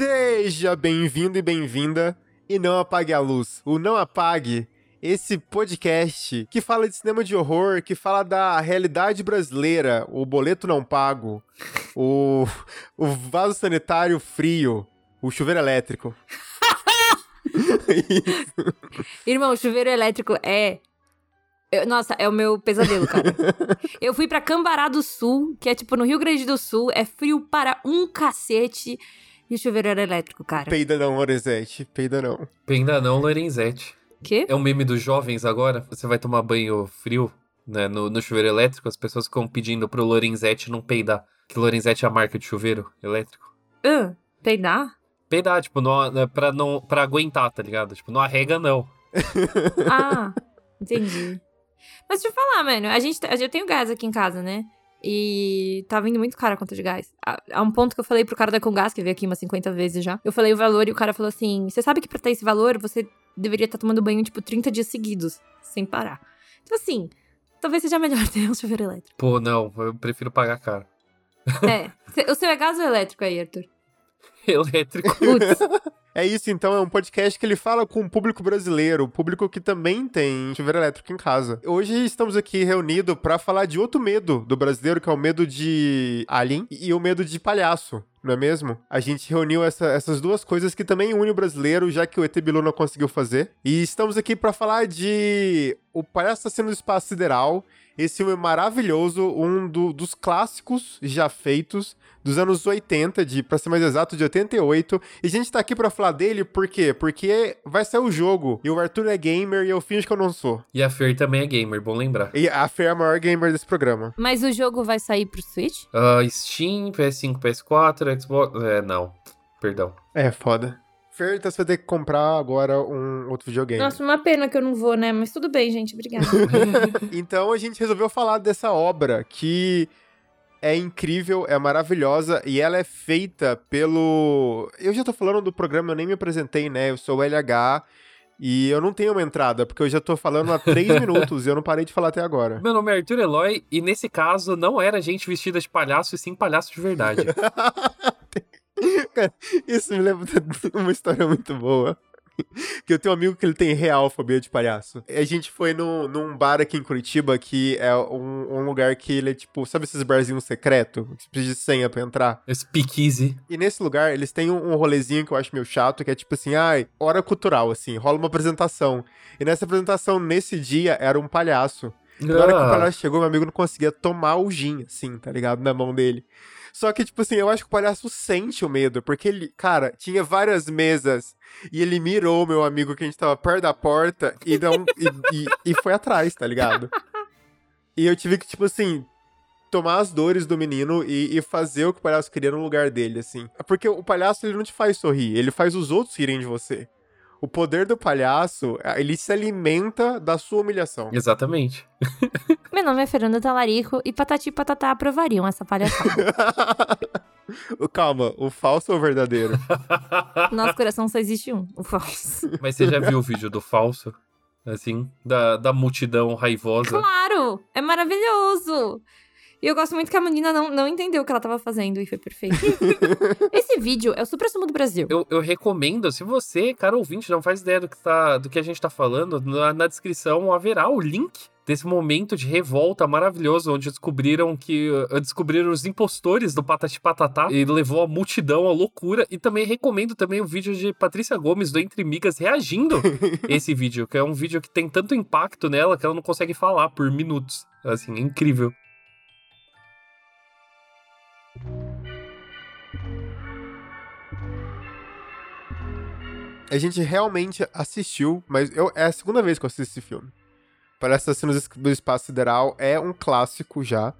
Seja bem-vindo e bem-vinda e não apague a luz. O Não Apague, esse podcast que fala de cinema de horror, que fala da realidade brasileira, o boleto não pago, o, o vaso sanitário frio, o chuveiro elétrico. Irmão, chuveiro elétrico é. eu- nossa, é o meu pesadelo, cara. eu fui pra Cambará do Sul, que é tipo no Rio Grande do Sul, é frio para um cacete. E o chuveiro era elétrico, cara. Peida não, Lorenzetti, peida não. Ainda não, Lorenzetti. Quê? É um meme dos jovens agora. Você vai tomar banho frio, né? No, no chuveiro elétrico, as pessoas ficam pedindo pro Lorenzetti não peidar. Que Lorenzetti é a marca de chuveiro elétrico. Ah, peidar? Peidar, tipo, não, né, pra, não, pra aguentar, tá ligado? Tipo, não arrega, não. Ah, entendi. Mas deixa eu falar, mano. A gente, tá- eu tenho gás aqui em casa, né? E tá vindo muito caro a conta de gás. A um ponto que eu falei pro cara da Congás, que veio aqui umas 50 vezes já. Eu falei o valor e o cara falou assim: Você sabe que pra ter esse valor, você deveria estar tomando banho, tipo, 30 dias seguidos, sem parar. Então, assim, talvez seja melhor ter um chuveiro elétrico. Pô, não, eu prefiro pagar caro. É. O seu é gás ou elétrico aí, Arthur? Elétrico. Putz. É isso, então, é um podcast que ele fala com o público brasileiro, o público que também tem chuveiro elétrico em casa. Hoje estamos aqui reunidos pra falar de outro medo do brasileiro, que é o medo de alien e o medo de palhaço. Não é mesmo? A gente reuniu essa- essas duas coisas que também unem o brasileiro, já que o ET Bilu não conseguiu fazer. E estamos aqui pra falar de O Palhaço Assassino do Espaço Sideral. Esse filme é maravilhoso, um do- dos clássicos já feitos dos anos 80, de, pra ser mais exato, de 88. E a gente tá aqui pra falar dele por quê? Porque vai ser o jogo. E o Arthur é gamer e eu finjo que eu não sou. E a Fer também é gamer, bom lembrar. E a Fer é a maior gamer desse programa. Mas o jogo vai sair pro Switch? Ah, Steam, PS5, PS4, Xbox. É, não. Perdão. É, foda. Fer, então você vai ter que comprar agora um outro videogame. Nossa, uma pena que eu não vou, né? Mas tudo bem, gente. Obrigada. Então a gente resolveu falar dessa obra que é incrível, é maravilhosa e ela é feita pelo. Eu já tô falando do programa, eu nem me apresentei, né? Eu sou o LH e eu não tenho uma entrada, porque eu já tô falando há três minutos e eu não parei de falar até agora. Meu nome é Arthur Eloy e nesse caso não era gente vestida de palhaço e sim palhaço de verdade. Cara, isso me lembra de uma história muito boa. Que eu tenho um amigo que ele tem real fobia de palhaço. A gente foi no, num bar aqui em Curitiba, que é um, um lugar que ele é tipo, sabe esses barzinhos secretos? Que você precisa de senha pra entrar? Speakeasy. E nesse lugar, eles têm um, um rolezinho que eu acho meio chato, que é tipo assim, ai, hora cultural, assim, rola uma apresentação. E nessa apresentação, nesse dia, era um palhaço. Na hora que o Ah, palhaço chegou, meu amigo não conseguia tomar o gin, assim, tá ligado? Na mão dele. Só que, tipo assim, eu acho que o palhaço sente o medo, porque ele, cara, tinha várias mesas e ele mirou meu amigo que a gente tava perto da porta e, não, e, e, e foi atrás, tá ligado? E eu tive que, tipo assim, tomar as dores do menino e, e fazer o que o palhaço queria no lugar dele, assim. Porque o palhaço, ele não te faz sorrir, ele faz os outros rirem de você. O poder do palhaço, ele se alimenta da sua humilhação. Exatamente. Meu nome é Fernanda Talarico e Patati e Patatá aprovariam essa palhaçada. Calma, o falso ou o verdadeiro? Nosso coração só existe um, o falso. Mas você já viu o vídeo do falso? Assim, da, da multidão raivosa. Claro! É maravilhoso! E eu gosto muito que a menina não, não entendeu o que ela tava fazendo e foi perfeito. Esse vídeo é o Supra Sumo do Brasil. Eu, eu recomendo, se você, cara ouvinte, não faz ideia do que, tá, do que a gente tá falando, na, na descrição haverá o link desse momento de revolta maravilhoso, onde descobriram que uh, descobriram os impostores do Patati Patatá e levou a multidão à loucura. E também recomendo também o vídeo de Patrícia Gomes do Entre Migas reagindo esse vídeo, que é um vídeo que tem tanto impacto nela que ela não consegue falar por minutos. Assim, é incrível. A gente realmente assistiu, mas eu, é a segunda vez que eu assisto esse filme. Parece Assassinos do Espaço Sideral é um clássico já.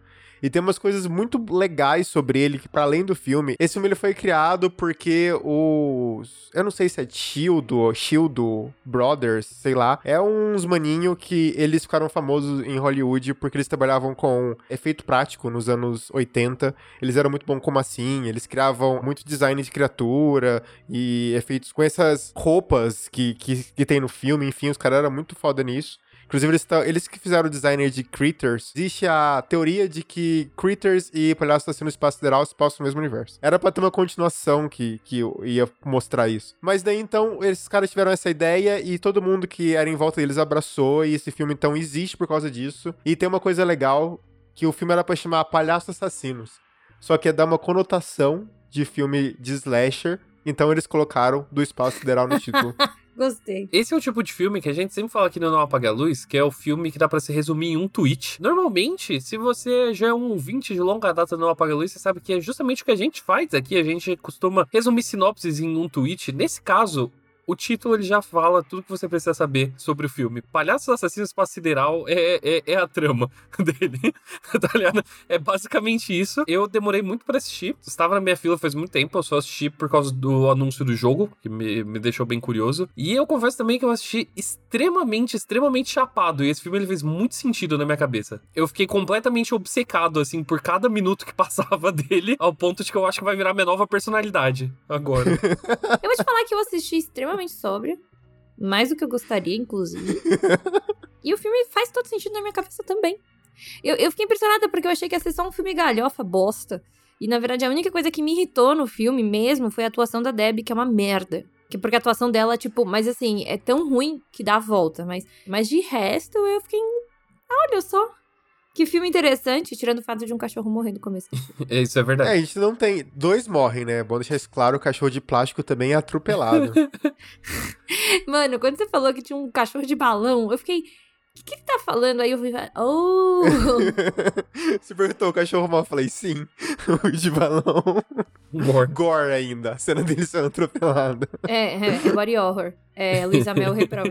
E tem umas coisas muito legais sobre ele, que para além do filme, esse filme ele foi criado porque os. Eu não sei se é Shield ou Shield Brothers, sei lá. É uns maninho que eles ficaram famosos em Hollywood porque eles trabalhavam com efeito prático nos anos 80. Eles eram muito bons como assim, eles criavam muito design de criatura e efeitos com essas roupas que, que, que tem no filme, enfim, os caras eram muito foda nisso. Inclusive, eles, eles que fizeram o designer de Critters. Existe a teoria de que Critters e Palhaço Assassino no Espaço Sideral se passam no mesmo universo. Era pra ter uma continuação que, que ia mostrar isso. Mas daí, então, esses caras tiveram essa ideia e todo mundo que era em volta deles abraçou. E esse filme, então, existe por causa disso. E tem uma coisa legal, que o filme era pra chamar Palhaço Assassinos. Só que é dar uma conotação de filme de slasher. Então eles colocaram do espaço sideral no título. Gostei. Esse é o tipo de filme que a gente sempre fala aqui no Não Apaga a Luz, que é o filme que dá para se resumir em um tweet. Normalmente, se você já é um ouvinte de longa data do Não Apaga a Luz, você sabe que é justamente o que a gente faz aqui. A gente costuma resumir sinopses em um tweet. Nesse caso, o título ele já fala tudo que você precisa saber sobre o filme. Palhaços Assassinos Espaço Sideral é, é, é a trama dele, tá ligado? É basicamente isso. Eu demorei muito para assistir. Estava na minha fila faz muito tempo. Eu só assisti por causa do anúncio do jogo, que me, me deixou bem curioso. E eu confesso também que eu assisti extremamente, extremamente chapado. E esse filme ele fez muito sentido na minha cabeça. Eu fiquei completamente obcecado, assim, por cada minuto que passava dele, ao ponto de que eu acho que vai virar minha nova personalidade agora. eu vou te falar que eu assisti extremamente sóbria. Mais do que eu gostaria, inclusive. e o filme faz todo sentido na minha cabeça também. Eu, eu fiquei impressionada porque eu achei que ia ser só um filme galhofa, bosta. E na verdade a única coisa que me irritou no filme mesmo foi a atuação da Debbie, que é uma merda. Que porque a atuação dela, tipo, mas assim, é tão ruim que dá a volta. Mas, mas de resto, eu fiquei. Olha só, que filme interessante, tirando o fato de um cachorro morrer no começo. isso é verdade. É, a gente não tem. Dois morrem, né? É bom deixar isso claro: o cachorro de plástico também é atropelado. Mano, quando você falou que tinha um cachorro de balão, eu fiquei. O que, que ele tá falando? Aí eu vi. Oh! você perguntou o cachorro mal? Eu falei, sim. O de balão. Gore. Gore ainda. A cena dele sendo atropelado. É, é, é body horror. É, Luísa Mel reprova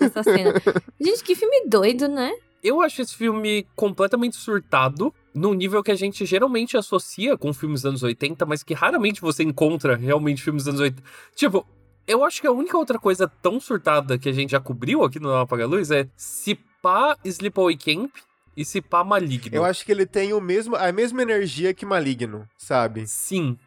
essa cena. Gente, que filme doido, né? Eu acho esse filme completamente surtado, num nível que a gente geralmente associa com filmes dos anos 80, mas que raramente você encontra realmente filmes dos anos 80. Tipo, eu acho que a única outra coisa tão surtada que a gente já cobriu aqui no Apaga Luz é se pá Sleepaway Camp e se pá Maligno. Eu acho que ele tem o mesmo, a mesma energia que Maligno, sabe? Sim.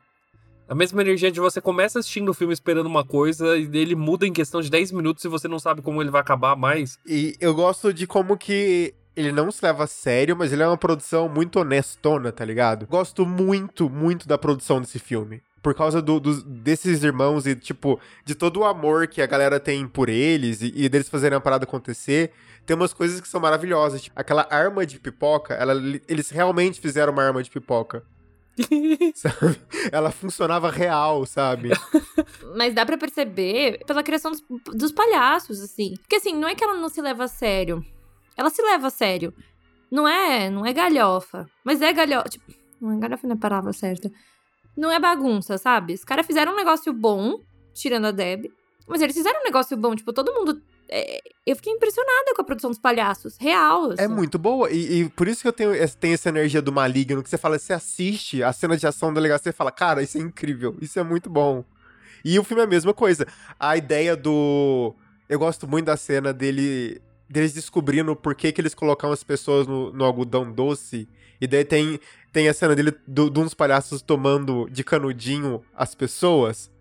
A mesma energia de você começa assistindo o filme esperando uma coisa e ele muda em questão de 10 minutos e você não sabe como ele vai acabar mais. E eu gosto de como que ele não se leva a sério, mas ele é uma produção muito honestona, tá ligado? Gosto muito, muito da produção desse filme. Por causa do, do, desses irmãos e, tipo, de todo o amor que a galera tem por eles e, e deles fazerem a parada acontecer, tem umas coisas que são maravilhosas. Tipo, aquela arma de pipoca, ela, eles realmente fizeram uma arma de pipoca. sabe? Ela funcionava real, sabe? Mas dá para perceber pela criação dos, dos, palhaços, assim. Porque assim, não é que ela não se leva a sério. Ela se leva a sério. Não é, não é galhofa. Mas é galhofa. Tipo, não é galhofa não é a palavra certa. Não é bagunça, sabe? Os caras fizeram um negócio bom, tirando a Deb. Mas eles fizeram um negócio bom, tipo, todo mundo é, eu fiquei impressionada com a produção dos palhaços. Real. É assim. É muito boa. E, e, por isso que eu tenho, tenho essa energia do maligno, que você fala, você assiste a cena de ação do legal, você fala, cara, isso é incrível, isso é muito bom. E o filme é a mesma coisa. A ideia do. Eu gosto muito da cena dele. deles descobrindo por que, que eles colocam as pessoas no, no algodão doce. E daí tem, tem a cena dele, do, de uns palhaços tomando de canudinho as pessoas.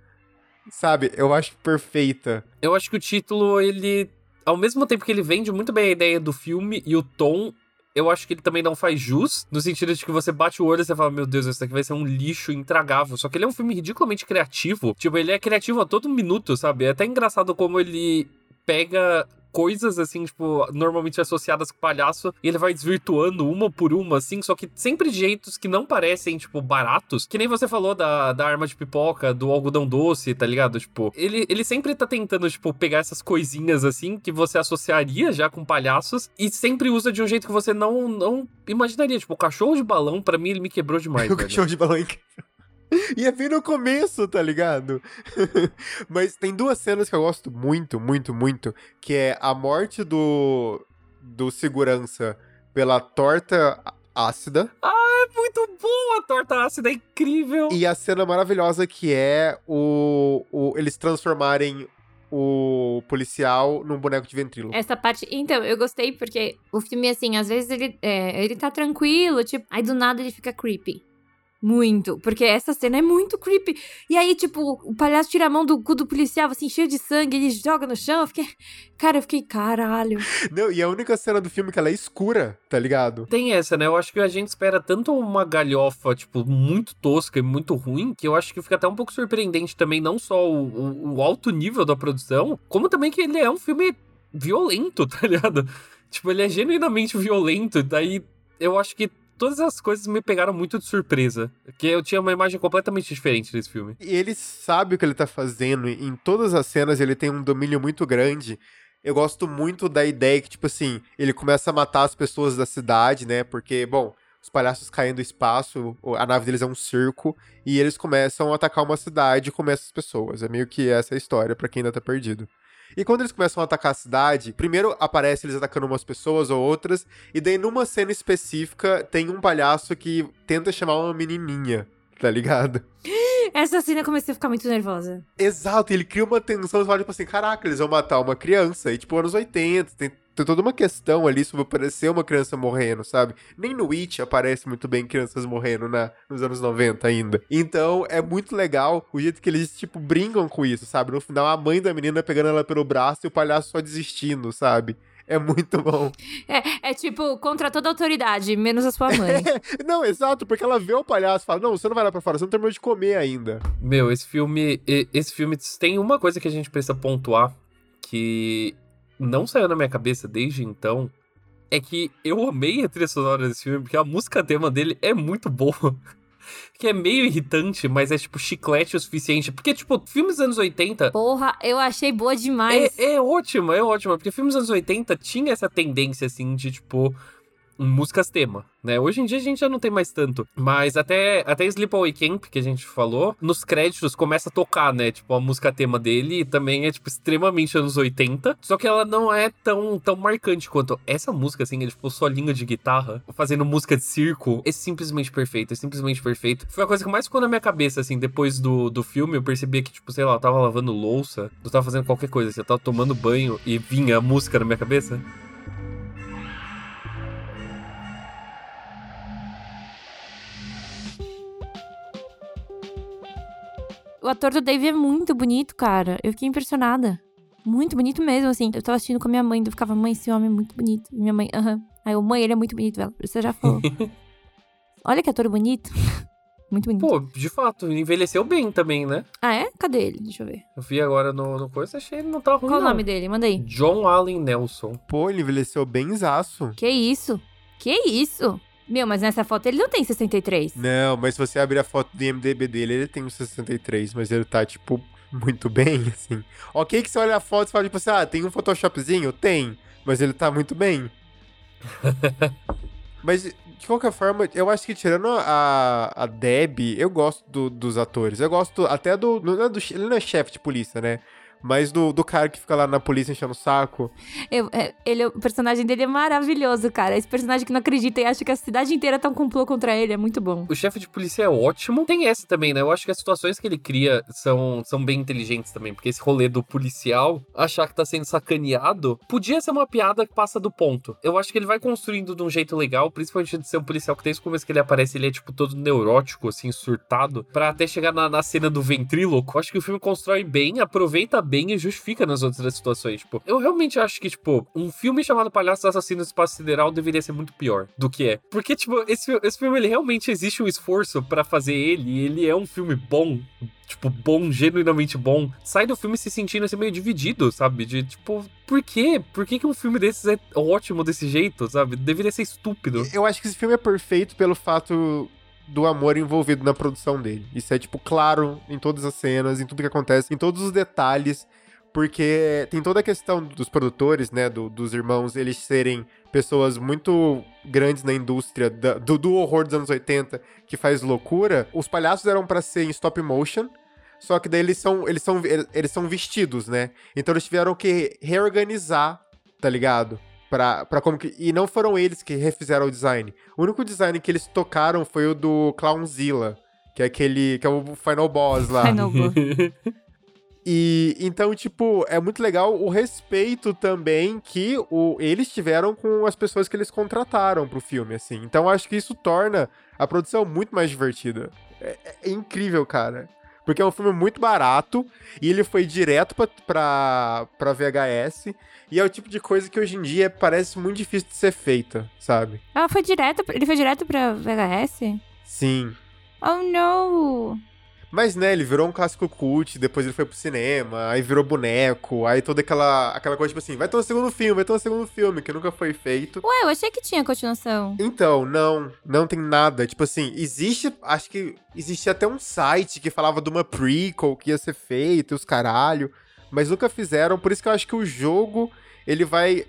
Sabe? Eu acho perfeita. Eu acho que o título, ele. Ao mesmo tempo que ele vende muito bem a ideia do filme e o tom, eu acho que ele também não faz jus, no sentido de que você bate o olho e você fala, meu Deus, isso aqui vai ser um lixo intragável. Só que ele é um filme ridiculamente criativo. Tipo, ele é criativo a todo minuto, sabe? É até engraçado como ele pega coisas, assim, tipo, normalmente associadas com palhaço, e ele vai desvirtuando uma por uma, assim, só que sempre de jeitos que não parecem, tipo, baratos. Que nem você falou da, da arma de pipoca, do algodão doce, tá ligado? Tipo, ele, ele sempre tá tentando, tipo, pegar essas coisinhas, assim, que você associaria já com palhaços, e sempre usa de um jeito que você não, não imaginaria. Tipo, o cachorro de balão, para mim, ele me quebrou demais. o cachorro de balão é incrível. E é bem no começo, tá ligado? Mas tem duas cenas que eu gosto muito, muito, muito, que é a morte do do segurança pela torta ácida. Ah, é muito bom a torta ácida, é incrível. E a cena maravilhosa que é o, o eles transformarem o policial num boneco de ventrilo. Essa parte. Então, eu gostei porque o filme, assim, às vezes ele, é, ele tá tranquilo, tipo, aí do nada ele fica creepy Muito. Porque essa cena é muito creepy. E aí, tipo, o palhaço tira a mão do cu do policial, assim, cheio de sangue, ele joga no chão. Eu fiquei. Cara, eu fiquei, caralho. Não, e a única cena do filme que ela é escura, tá ligado? Tem essa, né? Eu acho que a gente espera tanto uma galhofa, tipo, muito tosca e muito ruim, que eu acho que fica até um pouco surpreendente também, não só o, o, o alto nível da produção, como também que ele é um filme violento, tá ligado? Tipo, ele é genuinamente violento, daí eu acho que todas as coisas me pegaram muito de surpresa. Que eu tinha uma imagem completamente diferente desse filme. E ele sabe o que ele tá fazendo. Em todas as cenas ele tem um domínio muito grande. Eu gosto muito da ideia que, tipo assim, ele começa a matar as pessoas da cidade, né? Porque, bom, os palhaços caem do espaço, a nave deles é um circo, e eles começam a atacar uma cidade e comer essas pessoas. É meio que essa a história, para quem ainda tá perdido. E quando eles começam a atacar a cidade, primeiro aparece eles atacando umas pessoas ou outras, e daí numa cena específica tem um palhaço que tenta chamar uma menininha, tá ligado? Essa cena eu comecei a ficar muito nervosa. Exato, ele cria uma tensão, você fala tipo assim, caraca, eles vão matar uma criança, e tipo, anos 80, tem tem toda uma questão ali sobre aparecer uma criança morrendo, sabe? Nem no It aparece muito bem crianças morrendo na, nos anos 90 ainda. Então é muito legal o jeito que eles, tipo, brincam com isso, sabe? No final, a mãe da menina pegando ela pelo braço e o palhaço só desistindo, sabe? É muito bom. É, é tipo, contra toda autoridade, menos a sua mãe. não, exato, porque ela vê o palhaço e fala: Não, você não vai lá pra fora, você não terminou de comer ainda. Meu, esse filme. Esse filme tem uma coisa que a gente precisa pontuar. Que não saiu na minha cabeça desde então é que eu amei a trilha sonora desse filme, porque a música tema dele é muito boa. que é meio irritante, mas é tipo chiclete o suficiente. Porque, tipo, filmes dos anos 80. Porra, eu achei boa demais. É, é ótima, é ótima. Porque filmes dos anos 80 tinha essa tendência, assim, de, tipo, músicas tema, né? Hoje em dia a gente já não tem mais tanto, mas até até Sleepaway Camp que a gente falou, nos créditos começa a tocar, né? Tipo a música tema dele também é tipo extremamente anos 80, só que ela não é tão tão marcante quanto essa música assim, é tipo solinho de guitarra, fazendo música de circo, é simplesmente perfeito, é simplesmente perfeito. Foi a coisa que mais ficou na minha cabeça assim, depois do, do filme, eu percebia que tipo, sei lá, eu tava lavando louça, eu tava fazendo qualquer coisa, assim, eu tava tomando banho e vinha a música na minha cabeça. O ator do Dave é muito bonito, cara. Eu fiquei impressionada. Muito bonito mesmo, assim. Eu tava assistindo com a minha mãe, eu ficava, mãe, esse homem é muito bonito. E minha mãe, aham. Uh -huh. Aí eu, mãe, ele é muito bonito, velho. Você já falou. Olha que ator bonito. muito bonito. Pô, de fato, envelheceu bem também, né? Ah, é? Cadê ele? Deixa eu ver. Eu vi agora no, no coisa, achei ele não tá ruim, Qual não. o nome dele? Manda aí. John Allen Nelson. Pô, ele envelheceu bem zaço. Que isso? Que isso? Meu, mas nessa foto ele não tem 63. Não, mas se você abrir a foto do IMDB dele, ele tem um 63, mas ele tá, tipo, muito bem, assim. Ok que você olha a foto e fala, tipo assim, ah, tem um Photoshopzinho? Tem, mas ele tá muito bem. mas, de qualquer forma, eu acho que tirando a, a Deb, eu gosto do, dos atores. Eu gosto até do, não é do... Ele não é chefe de polícia, né? Mas do, do cara que fica lá na polícia enchendo o saco. Eu, é, ele, o personagem dele é maravilhoso, cara. Esse personagem que não acredita e acha que a cidade inteira tá um complô contra ele, é muito bom. O chefe de polícia é ótimo. Tem essa também, né? Eu acho que as situações que ele cria são, são bem inteligentes também, porque esse rolê do policial achar que tá sendo sacaneado podia ser uma piada que passa do ponto. Eu acho que ele vai construindo de um jeito legal, principalmente de ser um policial que desde o começo que ele aparece, ele é tipo todo neurótico, assim, surtado, para até chegar na, na cena do ventríloco. Eu acho que o filme constrói bem, aproveita bem e justifica nas outras situações. Tipo, eu realmente acho que, tipo, um filme chamado Palhaços Assassinos do Espaço Sideral deveria ser muito pior do que é. Porque, tipo, esse, esse filme, ele realmente existe um esforço para fazer ele, e ele é um filme bom, tipo, bom, genuinamente bom, sai do filme se sentindo assim meio dividido, sabe? De tipo, por quê? Por que, que um filme desses é ótimo desse jeito, sabe? Deveria ser estúpido. Eu acho que esse filme é perfeito pelo fato do amor envolvido na produção dele. Isso é, tipo, claro em todas as cenas, em tudo que acontece, em todos os detalhes porque tem toda a questão dos produtores, né, do, dos irmãos, eles serem pessoas muito grandes na indústria da, do, do, horror dos anos 80, que faz loucura. Os palhaços eram para ser em stop motion, só que daí eles são, eles são, eles são vestidos, né? Então eles tiveram que reorganizar, tá ligado? Pra, pra como que. E não foram eles que refizeram o design. O único design que eles tocaram foi o do Clownzilla, que é aquele. que é o Final Boss lá. Final Boss. E então, tipo, é muito legal o respeito também que o, eles tiveram com as pessoas que eles contrataram pro filme, assim. Então, acho que isso torna a produção muito mais divertida. É, é incrível, cara. Porque é um filme muito barato e ele foi direto pra, pra, pra VHS. E é o tipo de coisa que hoje em dia parece muito difícil de ser feita, sabe? Ah, foi direto. Ele foi direto pra VHS? Sim. Oh, não! Mas, né, ele virou um clássico cult, depois ele foi pro cinema, aí virou boneco, aí toda aquela, aquela coisa, tipo assim, vai ter um segundo filme, vai ter um segundo filme, que nunca foi feito. Ué, eu achei que tinha continuação. Então, não, não tem nada. Tipo assim, existe, acho que existia até um site que falava de uma prequel que ia ser feita, os caralho, mas nunca fizeram, por isso que eu acho que o jogo, ele vai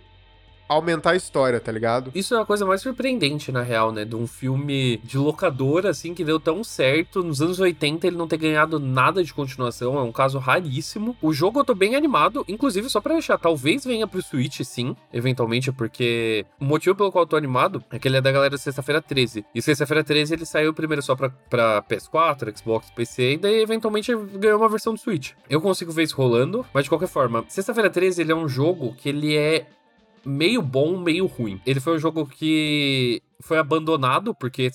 aumentar a história, tá ligado? Isso é a coisa mais surpreendente, na real, né? De um filme de locadora, assim, que deu tão certo. Nos anos 80 ele não ter ganhado nada de continuação, é um caso raríssimo. O jogo eu tô bem animado, inclusive só pra deixar, talvez venha pro Switch, sim, eventualmente, porque o motivo pelo qual eu tô animado é que ele é da galera Sexta-feira 13. E Sexta-feira 13 ele saiu primeiro só pra, pra PS4, Xbox, PC, e daí eventualmente ganhou uma versão do Switch. Eu consigo ver isso rolando, mas de qualquer forma, Sexta-feira 13 ele é um jogo que ele é meio bom, meio ruim. Ele foi um jogo que foi abandonado, porque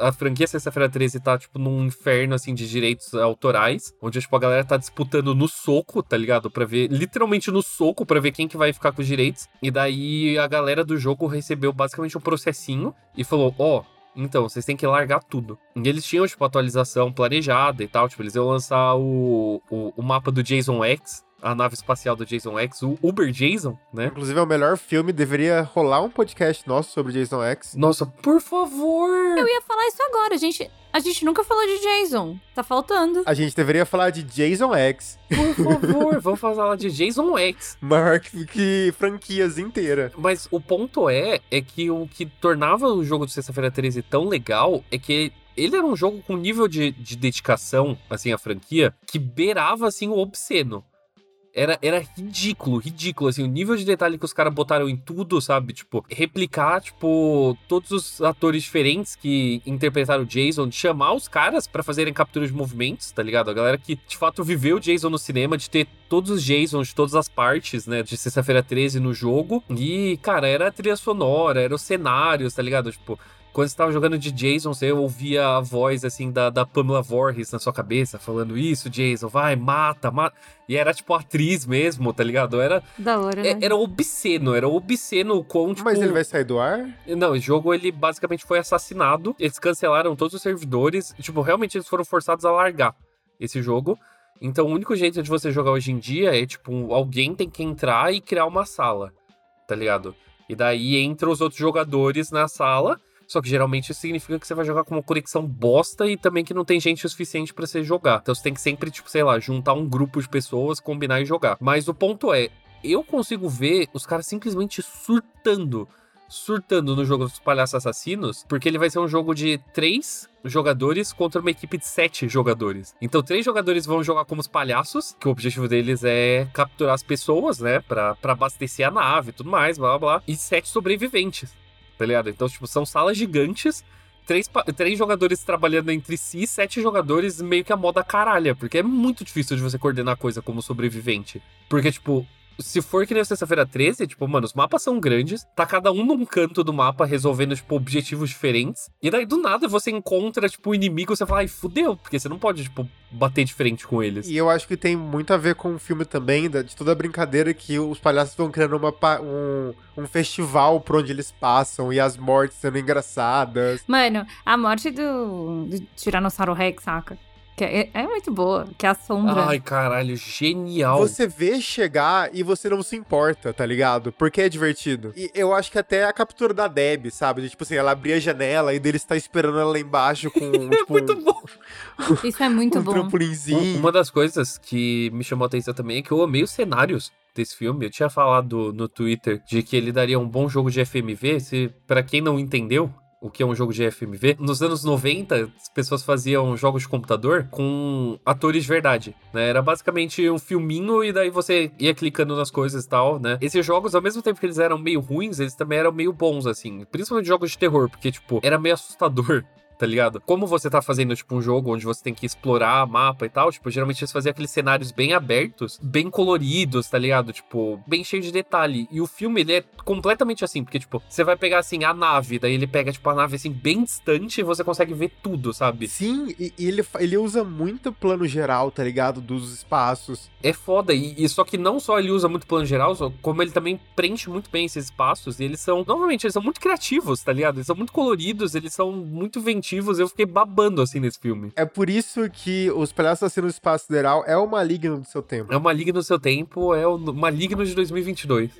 a franquia Sexta-feira 13 tá, tipo, num inferno, assim, de direitos autorais, onde, tipo, a galera tá disputando no soco, tá ligado? Pra ver, literalmente no soco, pra ver quem que vai ficar com os direitos. E daí a galera do jogo recebeu basicamente um processinho e falou, ó... Oh, então, vocês têm que largar tudo. E eles tinham, tipo, atualização planejada e tal. Tipo, eles iam lançar o, o, o mapa do Jason X, a nave espacial do Jason X, o Uber Jason, né? Inclusive é o melhor filme, deveria rolar um podcast nosso sobre Jason X. Nossa, por favor! Eu ia falar isso agora, a gente, a gente nunca falou de Jason, tá faltando. A gente deveria falar de Jason X. Por favor, vamos falar de Jason X. Maior que, que franquias inteira. Mas o ponto é, é que o que tornava o jogo de Sexta-feira 13 tão legal é que ele era um jogo com nível de, de dedicação, assim, à franquia, que beirava, assim, o obsceno era, era ridículo, ridículo, assim, o nível de detalhe que os caras botaram em tudo, sabe? Tipo, replicar, tipo, todos os atores diferentes que interpretaram o Jason, chamar os caras para fazerem captura de movimentos, tá ligado? A galera que, de fato, viveu o Jason no cinema, de ter todos os Jasons de todas as partes, né, de Sexta-feira 13 no jogo. E, cara, era a trilha sonora, era os cenários, tá ligado? Tipo, quando você tava jogando de Jason, você ouvia a voz, assim, da, da Pamela Voorhees na sua cabeça, falando isso, Jason, vai, mata, mata. E era, tipo, atriz mesmo, tá ligado? Era... Da hora, é, né? Era obsceno, era obsceno com, tipo... Mas ele vai sair do ar? Não, o jogo, ele basicamente foi assassinado. Eles cancelaram todos os servidores. Tipo, realmente eles foram forçados a largar esse jogo. Então, o único jeito de você jogar hoje em dia é, tipo, alguém tem que entrar e criar uma sala, tá ligado? E daí entra os outros jogadores na sala só que geralmente isso significa que você vai jogar com uma conexão bosta e também que não tem gente suficiente para você jogar. Então você tem que sempre, tipo, sei lá, juntar um grupo de pessoas, combinar e jogar. Mas o ponto é, eu consigo ver os caras simplesmente surtando surtando no jogo dos palhaços assassinos, porque ele vai ser um jogo de três jogadores contra uma equipe de sete jogadores. Então, três jogadores vão jogar como os palhaços, que o objetivo deles é capturar as pessoas, né, pra abastecer a nave e tudo mais, blá blá blá, e sete sobreviventes tá ligado? Então, tipo, são salas gigantes, três, três jogadores trabalhando entre si, sete jogadores meio que a moda caralha, porque é muito difícil de você coordenar coisa como sobrevivente. Porque, tipo, se for que nem sexta-feira 13, tipo, mano, os mapas são grandes, tá cada um num canto do mapa resolvendo, tipo, objetivos diferentes. E daí, do nada, você encontra, tipo, o inimigo e você fala, ai, fudeu, porque você não pode, tipo, bater de frente com eles. E eu acho que tem muito a ver com o filme também, de toda a brincadeira que os palhaços vão criando uma, um, um festival por onde eles passam e as mortes sendo engraçadas. Mano, a morte do, do Tiranossauro Rex, saca? Que é, é, muito boa, que é a sombra. Ai, caralho, genial. Você vê chegar e você não se importa, tá ligado? Porque é divertido. E eu acho que até a captura da Deb, sabe? De, tipo assim, ela abria a janela e dele está esperando ela lá embaixo com. é tipo, muito bom. Isso é muito um bom. trampolinzinho. Uma das coisas que me chamou a atenção também é que eu amei os cenários desse filme. Eu tinha falado no Twitter de que ele daria um bom jogo de FMV. Se para quem não entendeu, o que é um jogo de FMV. Nos anos 90, as pessoas faziam jogos de computador com atores de verdade, né? Era basicamente um filminho e daí você ia clicando nas coisas e tal, né? Esses jogos, ao mesmo tempo que eles eram meio ruins, eles também eram meio bons, assim. Principalmente jogos de terror, porque, tipo, era meio assustador tá ligado? Como você tá fazendo, tipo, um jogo onde você tem que explorar mapa e tal, tipo, geralmente eles faziam aqueles cenários bem abertos, bem coloridos, tá ligado? Tipo, bem cheio de detalhe. E o filme, ele é completamente assim, porque, tipo, você vai pegar, assim, a nave, daí ele pega, tipo, a nave, assim, bem distante e você consegue ver tudo, sabe? Sim, e, ele, ele usa muito plano geral, tá ligado? Dos espaços. É foda, e, e só que não só ele usa muito plano geral, como ele também preenche muito bem esses espaços, e eles são, novamente, eles são muito criativos, tá ligado? Eles são muito coloridos, eles são muito inventivos, eu fiquei babando, assim, nesse filme. É por isso que Os Palhaços Assassinos do Espaço Sideral é o maligno do seu tempo. É o maligno do seu tempo, é o maligno de 2022.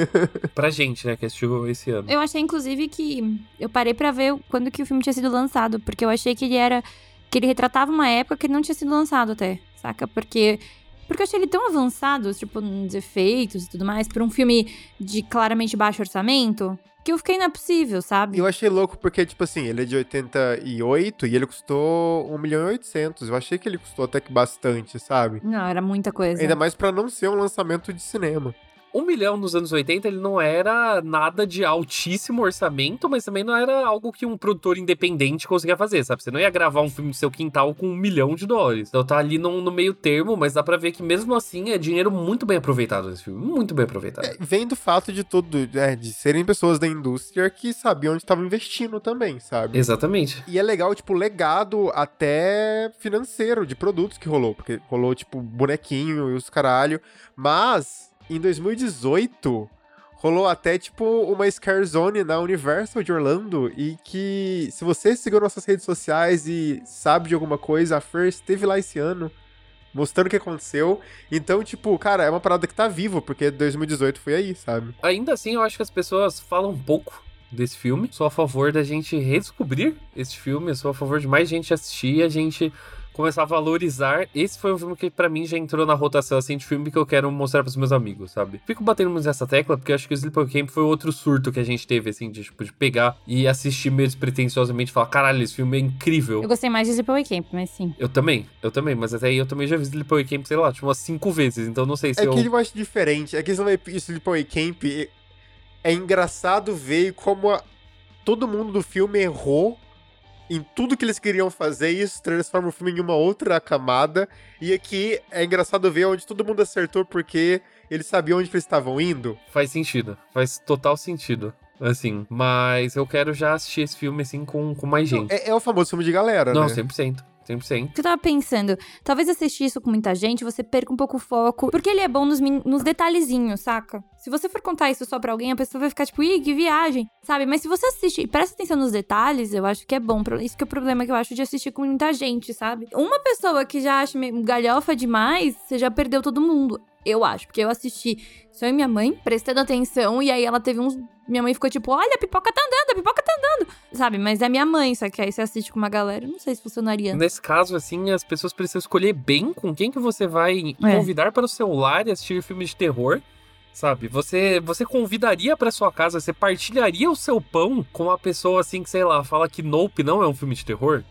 pra gente, né, que assistiu esse ano. Eu achei, inclusive, que eu parei para ver quando que o filme tinha sido lançado, porque eu achei que ele era. que ele retratava uma época que ele não tinha sido lançado até, saca? Porque. Porque eu achei ele tão avançado, tipo, nos efeitos e tudo mais, pra um filme de claramente baixo orçamento, que eu fiquei não é possível, sabe? Eu achei louco porque, tipo assim, ele é de 88 e ele custou 1 milhão e 800. Eu achei que ele custou até que bastante, sabe? Não, era muita coisa. Ainda mais pra não ser um lançamento de cinema. Um milhão nos anos 80, ele não era nada de altíssimo orçamento, mas também não era algo que um produtor independente conseguia fazer, sabe? Você não ia gravar um filme do seu quintal com um milhão de dólares. Então tá ali no, no meio termo, mas dá pra ver que mesmo assim é dinheiro muito bem aproveitado nesse filme. Muito bem aproveitado. É, vem do fato de tudo, é, de serem pessoas da indústria que sabiam onde estavam investindo também, sabe? Exatamente. E é legal, tipo, legado até financeiro de produtos que rolou, porque rolou, tipo, bonequinho e os caralho, mas em 2018 rolou até tipo uma Scare Zone na Universal de Orlando e que se você seguiu nossas redes sociais e sabe de alguma coisa, a Fer esteve lá esse ano mostrando o que aconteceu. Então, tipo, cara, é uma parada que tá viva, porque 2018 foi aí, sabe? Ainda assim, eu acho que as pessoas falam um pouco desse filme. Sou a favor da gente redescobrir esse filme, sou a favor de mais gente assistir a gente começar a valorizar. Esse foi um filme que para mim já entrou na rotação assim de filme que eu quero mostrar pros meus amigos, sabe? Fico batendo muito nessa tecla porque eu acho que o Sleeper Camp foi outro surto que a gente teve assim de tipo de pegar e assistir meio despretensiosamente e falar, caralho, esse filme é incrível. Eu gostei mais de Sleepaway Camp, mas sim. Eu também, eu também, mas até aí eu também já vi Sleepaway Camp, sei lá, tipo umas cinco vezes, então não sei se É eu que eu acho diferente. É que esse Sleepaway Camp é engraçado ver como a- todo mundo do filme errou em tudo que eles queriam fazer e isso transforma o filme em uma outra camada. E aqui é engraçado ver onde todo mundo acertou porque eles sabiam onde eles estavam indo. Faz sentido. Faz total sentido. Assim, mas eu quero já assistir esse filme assim com, com mais gente. É, é o famoso filme de galera, Não, né? 100%. 100%. O que eu tava pensando, talvez assistir isso com muita gente, você perca um pouco o foco, porque ele é bom nos, nos detalhezinhos, saca? Se você for contar isso só pra alguém, a pessoa vai ficar tipo, ih, que viagem, sabe? Mas se você assiste e presta atenção nos detalhes, eu acho que é bom. Isso que é o problema que eu acho de assistir com muita gente, sabe? Uma pessoa que já acha galhofa demais, você já perdeu todo mundo. Eu acho, porque eu assisti só e minha mãe, prestando atenção, e aí ela teve uns. Minha mãe ficou tipo, olha, a pipoca tá andando, a pipoca tá andando. Sabe? Mas é minha mãe, só que aí você assiste com uma galera, não sei se funcionaria. Nesse caso, assim, as pessoas precisam escolher bem com quem que você vai É. convidar para o celular e assistir filmes de terror. Sabe? Você você convidaria para sua casa, você partilharia o seu pão com uma pessoa assim que, sei lá, fala que Nope não é um filme de terror?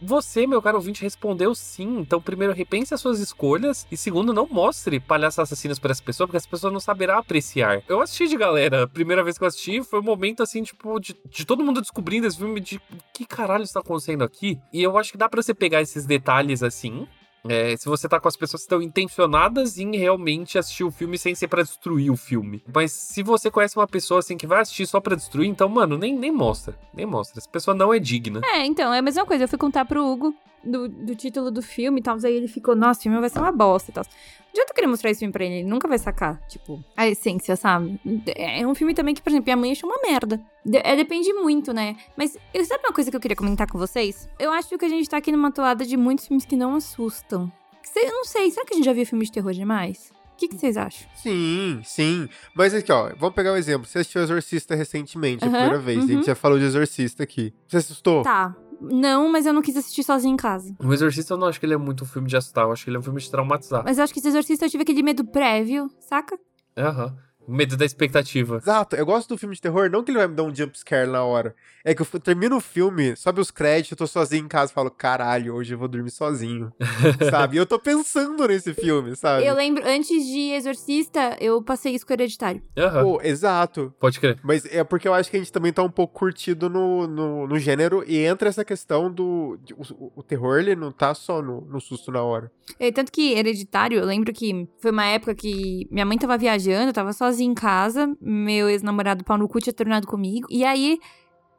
Você, meu caro ouvinte, respondeu sim. Então, primeiro, repense as suas escolhas. E segundo, não mostre palhaços assassinos para essa pessoa, porque essa pessoa não saberá apreciar. Eu assisti de galera. A primeira vez que eu assisti foi um momento, assim, tipo, de, de todo mundo descobrindo esse filme, de que caralho está acontecendo aqui. E eu acho que dá pra você pegar esses detalhes assim. É, se você tá com as pessoas que estão intencionadas em realmente assistir o filme sem ser pra destruir o filme. Mas se você conhece uma pessoa assim que vai assistir só pra destruir, então, mano, nem, nem mostra. Nem mostra. Essa pessoa não é digna. É, então, é a mesma coisa. Eu fui contar pro Hugo do, do título do filme e tal. Aí ele ficou, nossa, o filme vai ser uma bosta e tal. De eu querer mostrar esse filme pra ele, ele nunca vai sacar, tipo, a essência, sabe? É um filme também que, por exemplo, minha mãe achou uma merda. De- é, depende muito, né? Mas sabe uma coisa que eu queria comentar com vocês? Eu acho que a gente tá aqui numa toada de muitos filmes que não assustam. Eu não sei, será que a gente já viu filme de terror demais? O que, vocês acham? Sim, sim. Mas aqui, ó, vamos pegar um exemplo. Você assistiu Exorcista recentemente, a Aham, primeira vez. A uhum. gente já falou de Exorcista aqui. Você assustou? Tá. Não, mas eu não quis assistir sozinha em casa. O Exorcista eu não acho que ele é muito um filme de assustar, eu acho que ele é um filme de traumatizar. Mas eu acho que esse exorcista eu tive aquele medo prévio, saca? Aham. Medo da expectativa. Exato, eu gosto do filme de terror, não que ele vai me dar um jumpscare na hora. É que eu termino o filme, sobe os créditos, eu tô sozinho em casa e falo, caralho, hoje eu vou dormir sozinho. sabe? E eu tô pensando nesse filme, sabe? Eu lembro, antes de Exorcista, eu passei isso com Hereditário. Aham, Pô, exato. pode crer. Mas é porque eu acho que a gente também tá um pouco curtido no, no, no gênero e entra essa questão do. de- o, o terror, ele não tá só no, no susto na hora. É, tanto que Hereditário, eu lembro que foi uma época que minha mãe tava viajando, eu tava sozinha em casa, meu ex-namorado pau no cu tinha terminado comigo. E aí,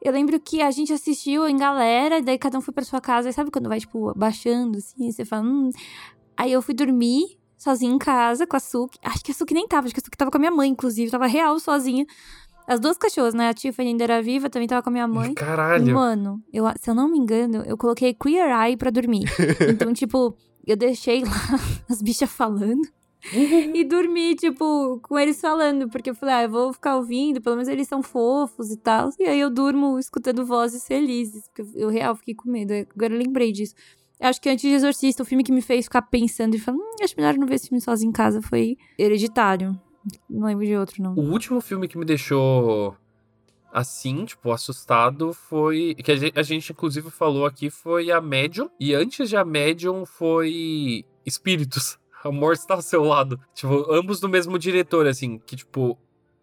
eu lembro que a gente assistiu em galera, daí cada um foi pra sua casa. E sabe quando vai, tipo, baixando, assim, você fala, hum. Aí eu fui dormir sozinha em casa com a Suki. Acho que a Suki nem tava, acho que a Suki tava com a minha mãe, inclusive, tava real sozinha. As duas cachorras, né? A Tiffany ainda era viva, também tava com a minha mãe. Caralho. Mano, eu, se eu não me engano, eu coloquei Queer Eye pra dormir. Então, tipo, eu deixei lá as bichas falando e dormi, tipo, com eles falando. Porque eu falei, ah, eu vou ficar ouvindo, pelo menos eles são fofos e tal. E aí eu durmo escutando vozes felizes. Porque eu, eu real fiquei com medo. Agora eu lembrei disso. Acho que antes de Exorcista, o filme que me fez ficar pensando e falando, hum, acho melhor não ver esse filme sozinho em casa foi Hereditário. Não lembro de outro, não. O último filme que me deixou assim, tipo, assustado foi. Que a gente, a gente, inclusive falou aqui foi a Medium. E antes de a Medium foi Espíritos. A morte está ao seu lado. Tipo, ambos do mesmo diretor, assim, que, tipo.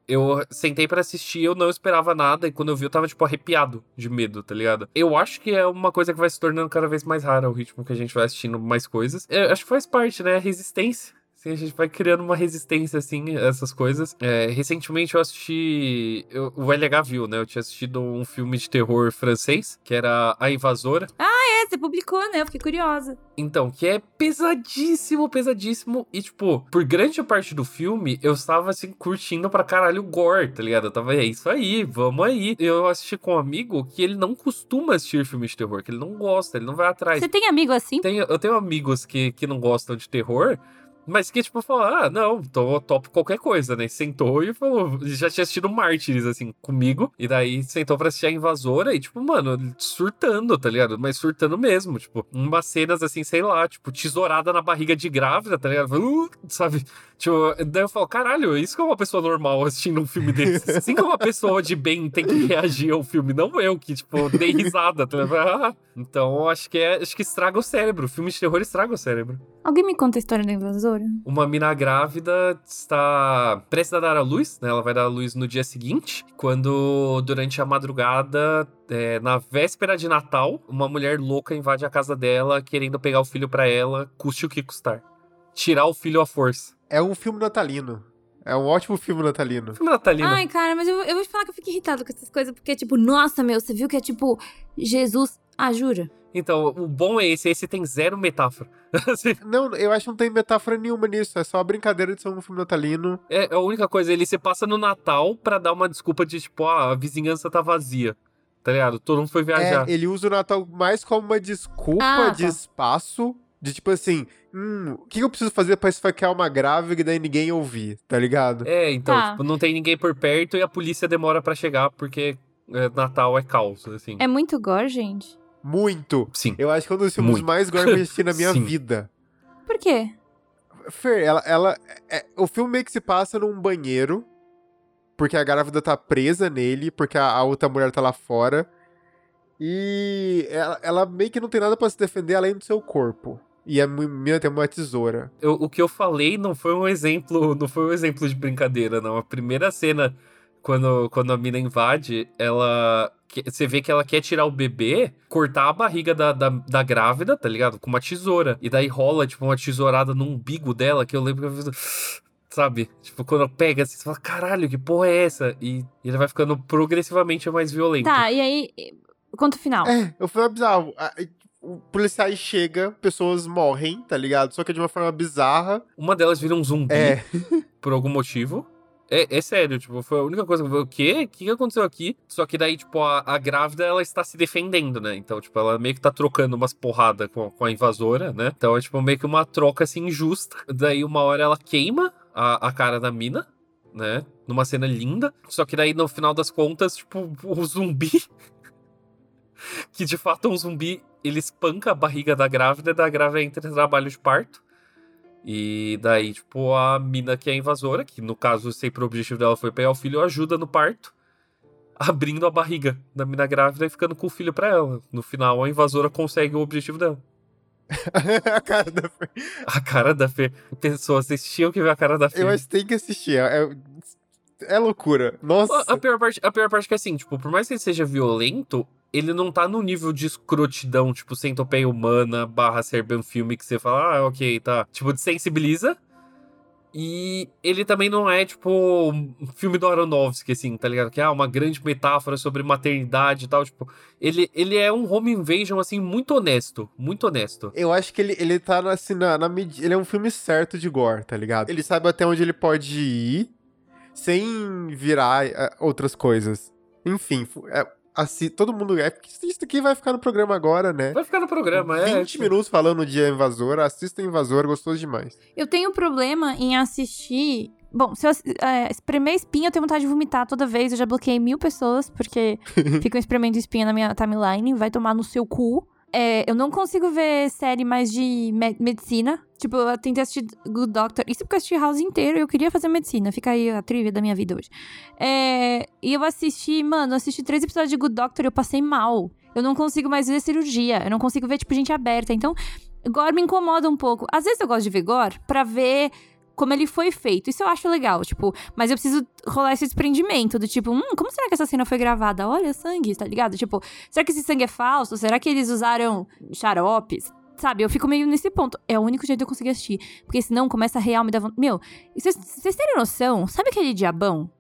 Eu sentei pra assistir, eu não esperava nada, e quando eu vi, eu tava, tipo, arrepiado de medo, tá ligado? Eu acho que é uma coisa que vai se tornando cada vez mais rara, o ritmo que a gente vai assistindo mais coisas. Eu acho que faz parte, né? A resistência. A gente vai criando uma resistência, assim, a essas coisas. É, recentemente eu assisti. Eu, o LH viu, né? Eu tinha assistido um filme de terror francês, que era A Invasora. É, você publicou, né? Eu fiquei curiosa. Então, que é pesadíssimo, pesadíssimo. E, tipo, por grande parte do filme, eu estava, assim, curtindo pra caralho o gore, tá ligado? Eu tava, é isso aí, vamos aí. Eu assisti com um amigo que ele não costuma assistir filmes de terror, que ele não gosta, ele não vai atrás. Você tem amigo assim? Tenho- eu tenho amigos que, que não gostam de terror, mas que, tipo, falam, ah, não, então eu topo qualquer coisa, né? Sentou e falou, já tinha assistido Mártires, assim, comigo, e daí sentou pra assistir a Invasora e, tipo, mano, surtando, tá ligado? Mas surtando mesmo, tipo, umas cenas, assim, sei lá, tipo, tesourada na barriga de grávida, tá ligado? Uh, sabe? Tipo, daí eu falo, caralho, isso que é uma pessoa normal assistindo um filme desse. Assim que uma pessoa de bem tem que reagir ao filme, não eu, que, tipo, dei risada, tá ligado? Ah, Então, acho que é, acho que estraga o cérebro. Filme de terror estraga o cérebro. Alguém me conta a história da invasora? Uma mina grávida está prestes a dar à luz, né? Ela vai dar à luz no dia seguinte, quando durante a madrugada, é, na véspera de Natal, uma mulher louca invade a casa dela, querendo pegar o filho pra ela, custe o que custar. Tirar o filho à força. É um filme natalino. É um ótimo filme natalino. Filme natalino. Ai, cara, mas eu, eu vou te falar que eu fico irritado com essas coisas, porque, tipo, nossa, meu, você viu que é tipo, Jesus. Ah, jura? Então, o bom é esse, esse tem zero metáfora. Assim, Não, eu acho que não tem metáfora nenhuma nisso. É só a brincadeira de ser um filme natalino. é a única coisa, ele se passa no Natal pra dar uma desculpa de, tipo, ah, a vizinhança tá vazia. Tá ligado? Todo mundo foi viajar. É, ele usa o Natal mais como uma desculpa Ah, de tá. espaço. De tipo assim, hum, o que eu preciso fazer pra esfaquear uma grávida e daí ninguém ouvir, tá ligado? É, então, Tá. tipo, não tem ninguém por perto e a polícia demora pra chegar porque é, Natal é caos, assim. É muito gore, gente. Muito. Sim. Eu acho que é um dos filmes Muito. mais gore que eu assisti na minha Sim. vida. Por quê? Fer, ela. ela é- o filme meio que se passa num banheiro. Porque a grávida tá presa nele, porque a, a outra mulher tá lá fora. E ela, ela meio que não tem nada pra se defender além do seu corpo. E a menina tem uma tesoura. Eu- o que eu falei não foi um exemplo, não foi um exemplo de brincadeira, não. A primeira cena, quando, quando a mina invade, ela. Você vê que ela quer tirar o bebê, cortar a barriga da, da, da grávida, tá ligado? Com uma tesoura. E daí rola, tipo, uma tesourada no umbigo dela, que eu lembro que eu fiz. Sabe? Tipo, quando pega assim, você fala, caralho, que porra é essa? E, ele vai ficando progressivamente mais violento. Tá, e aí, conta o final. É, o filme é bizarro. O policiais chega, pessoas morrem, tá ligado? Só que de uma forma bizarra. Uma delas vira um zumbi É. por algum motivo. É, é sério, tipo, foi a única coisa que eu falei, o quê? O que aconteceu aqui? Só que daí, tipo, a, a grávida, ela está se defendendo, né? Então, tipo, ela meio que tá trocando umas porradas com, com a invasora, né? Então é, tipo, meio que uma troca, assim, injusta. Daí, uma hora ela queima a, a cara da mina, né? Numa cena linda. Só que daí, no final das contas, tipo, o zumbi... que, de fato, é um zumbi, ele espanca a barriga da grávida, da grávida entra em trabalho de parto. E daí, tipo, a mina que é invasora, que no caso sempre o objetivo dela foi pegar o filho, ajuda no parto, abrindo a barriga da mina grávida e ficando com o filho pra ela. No final, a invasora consegue o objetivo dela. a cara da Fê. A cara da Fê. Pessoas, tinham que ver a cara da Fê. Eu acho que tem que assistir. É, é loucura. Nossa. A, a, pior parte, a pior parte é que, assim, tipo, por mais que ele seja violento, ele não tá no nível de escrotidão, tipo, centopeia humana barra Serbian filme que você fala, ah, ok, tá. Tipo, desensibiliza. E ele também não é, tipo, um filme do Aronofsky, assim, tá ligado? Que é ah, uma grande metáfora sobre maternidade e tal. Tipo, ele, ele é um home invasion, assim, muito honesto. Muito honesto. Eu acho que ele, ele tá, assim, na, na Ele é um filme certo de gore, tá ligado? Ele sabe até onde ele pode ir sem virar uh, outras coisas. Enfim, é, assim, todo mundo. É, isso aqui vai ficar no programa agora, né? Vai ficar no programa, 20 é. 20 minutos falando de Invasor, assista Invasor, gostoso demais. Eu tenho problema em assistir. Bom, se eu é, espremer espinha, eu tenho vontade de vomitar toda vez. Eu já bloqueei mil pessoas, porque ficam espremendo espinha na minha timeline. Vai tomar no seu cu. É, eu não consigo ver série mais de me medicina. Tipo, eu tentei assistir Good Doctor. Isso porque eu assisti House inteiro e eu queria fazer medicina. Fica aí a trivia da minha vida hoje. É, e eu assisti, mano, eu assisti três episódios de Good Doctor e eu passei mal. Eu não consigo mais ver cirurgia. Eu não consigo ver, tipo, gente aberta. Então, gore me incomoda um pouco. Às vezes eu gosto de ver gore pra ver como ele foi feito. Isso eu acho legal, tipo, mas eu preciso rolar esse desprendimento do tipo, hum, como será que essa cena foi gravada? Olha sangue, tá ligado? Tipo, será que esse sangue é falso? Será que eles usaram xaropes? Sabe, eu fico meio nesse ponto. É o único jeito de eu conseguir assistir. Porque senão começa a real me dar vontade. Meu, vocês terem noção? Sabe aquele diabão?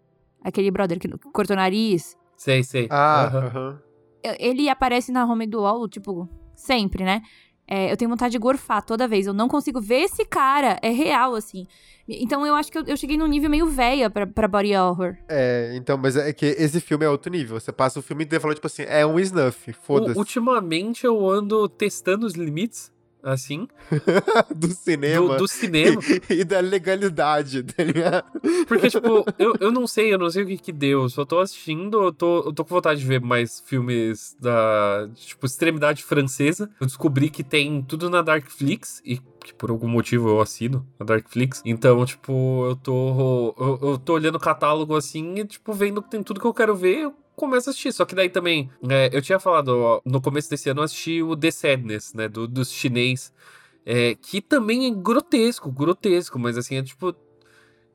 Aquele brother que cortou o nariz? Sei, sei. Ah, aham. Uh -huh. Ele aparece na home do UOL, tipo, sempre, né? É, eu tenho vontade de gorfar toda vez. Eu não consigo ver esse cara. É real, assim. Então eu acho que eu, eu cheguei num nível meio velha pra, pra body horror. É, então, mas é que esse filme é outro nível. Você passa o filme inteiro falando, tipo assim, é um snuff, foda-se. Ultimamente eu ando testando os limites assim. do cinema. Do, do cinema. E, e, da legalidade, tá ligado? Porque, tipo, eu, eu não sei, eu não sei o que que deu. Só tô assistindo, eu tô, eu tô com vontade de ver mais filmes da, tipo, extremidade francesa. Eu descobri que tem tudo na Darkflix e que por algum motivo eu assino a Darkflix. Então, tipo, eu tô. Eu, eu tô olhando o catálogo assim e, tipo, vendo que tem tudo que eu quero ver. Eu começo a assistir. Só que daí também, é, eu tinha falado, ó, no começo desse ano eu assisti o The Sadness, né, do, dos chinês, é, que também é grotesco, grotesco, mas assim, é tipo,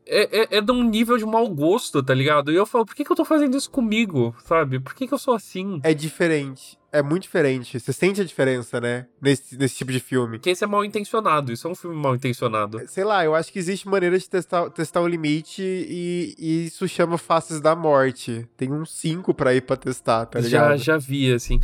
é, é, é de um nível de mau gosto, tá ligado? E eu falo, por que, que eu tô fazendo isso comigo, sabe? Por que, que eu sou assim? É diferente. É muito diferente. Você sente a diferença, né? Nesse, nesse tipo de filme. Que esse é mal intencionado. Isso é um filme mal intencionado. Sei lá, eu acho que existe maneira de testar, testar o limite e, e isso chama Faces da Morte. Tem uns cinco pra ir pra testar, tá ligado? Já, já vi, assim.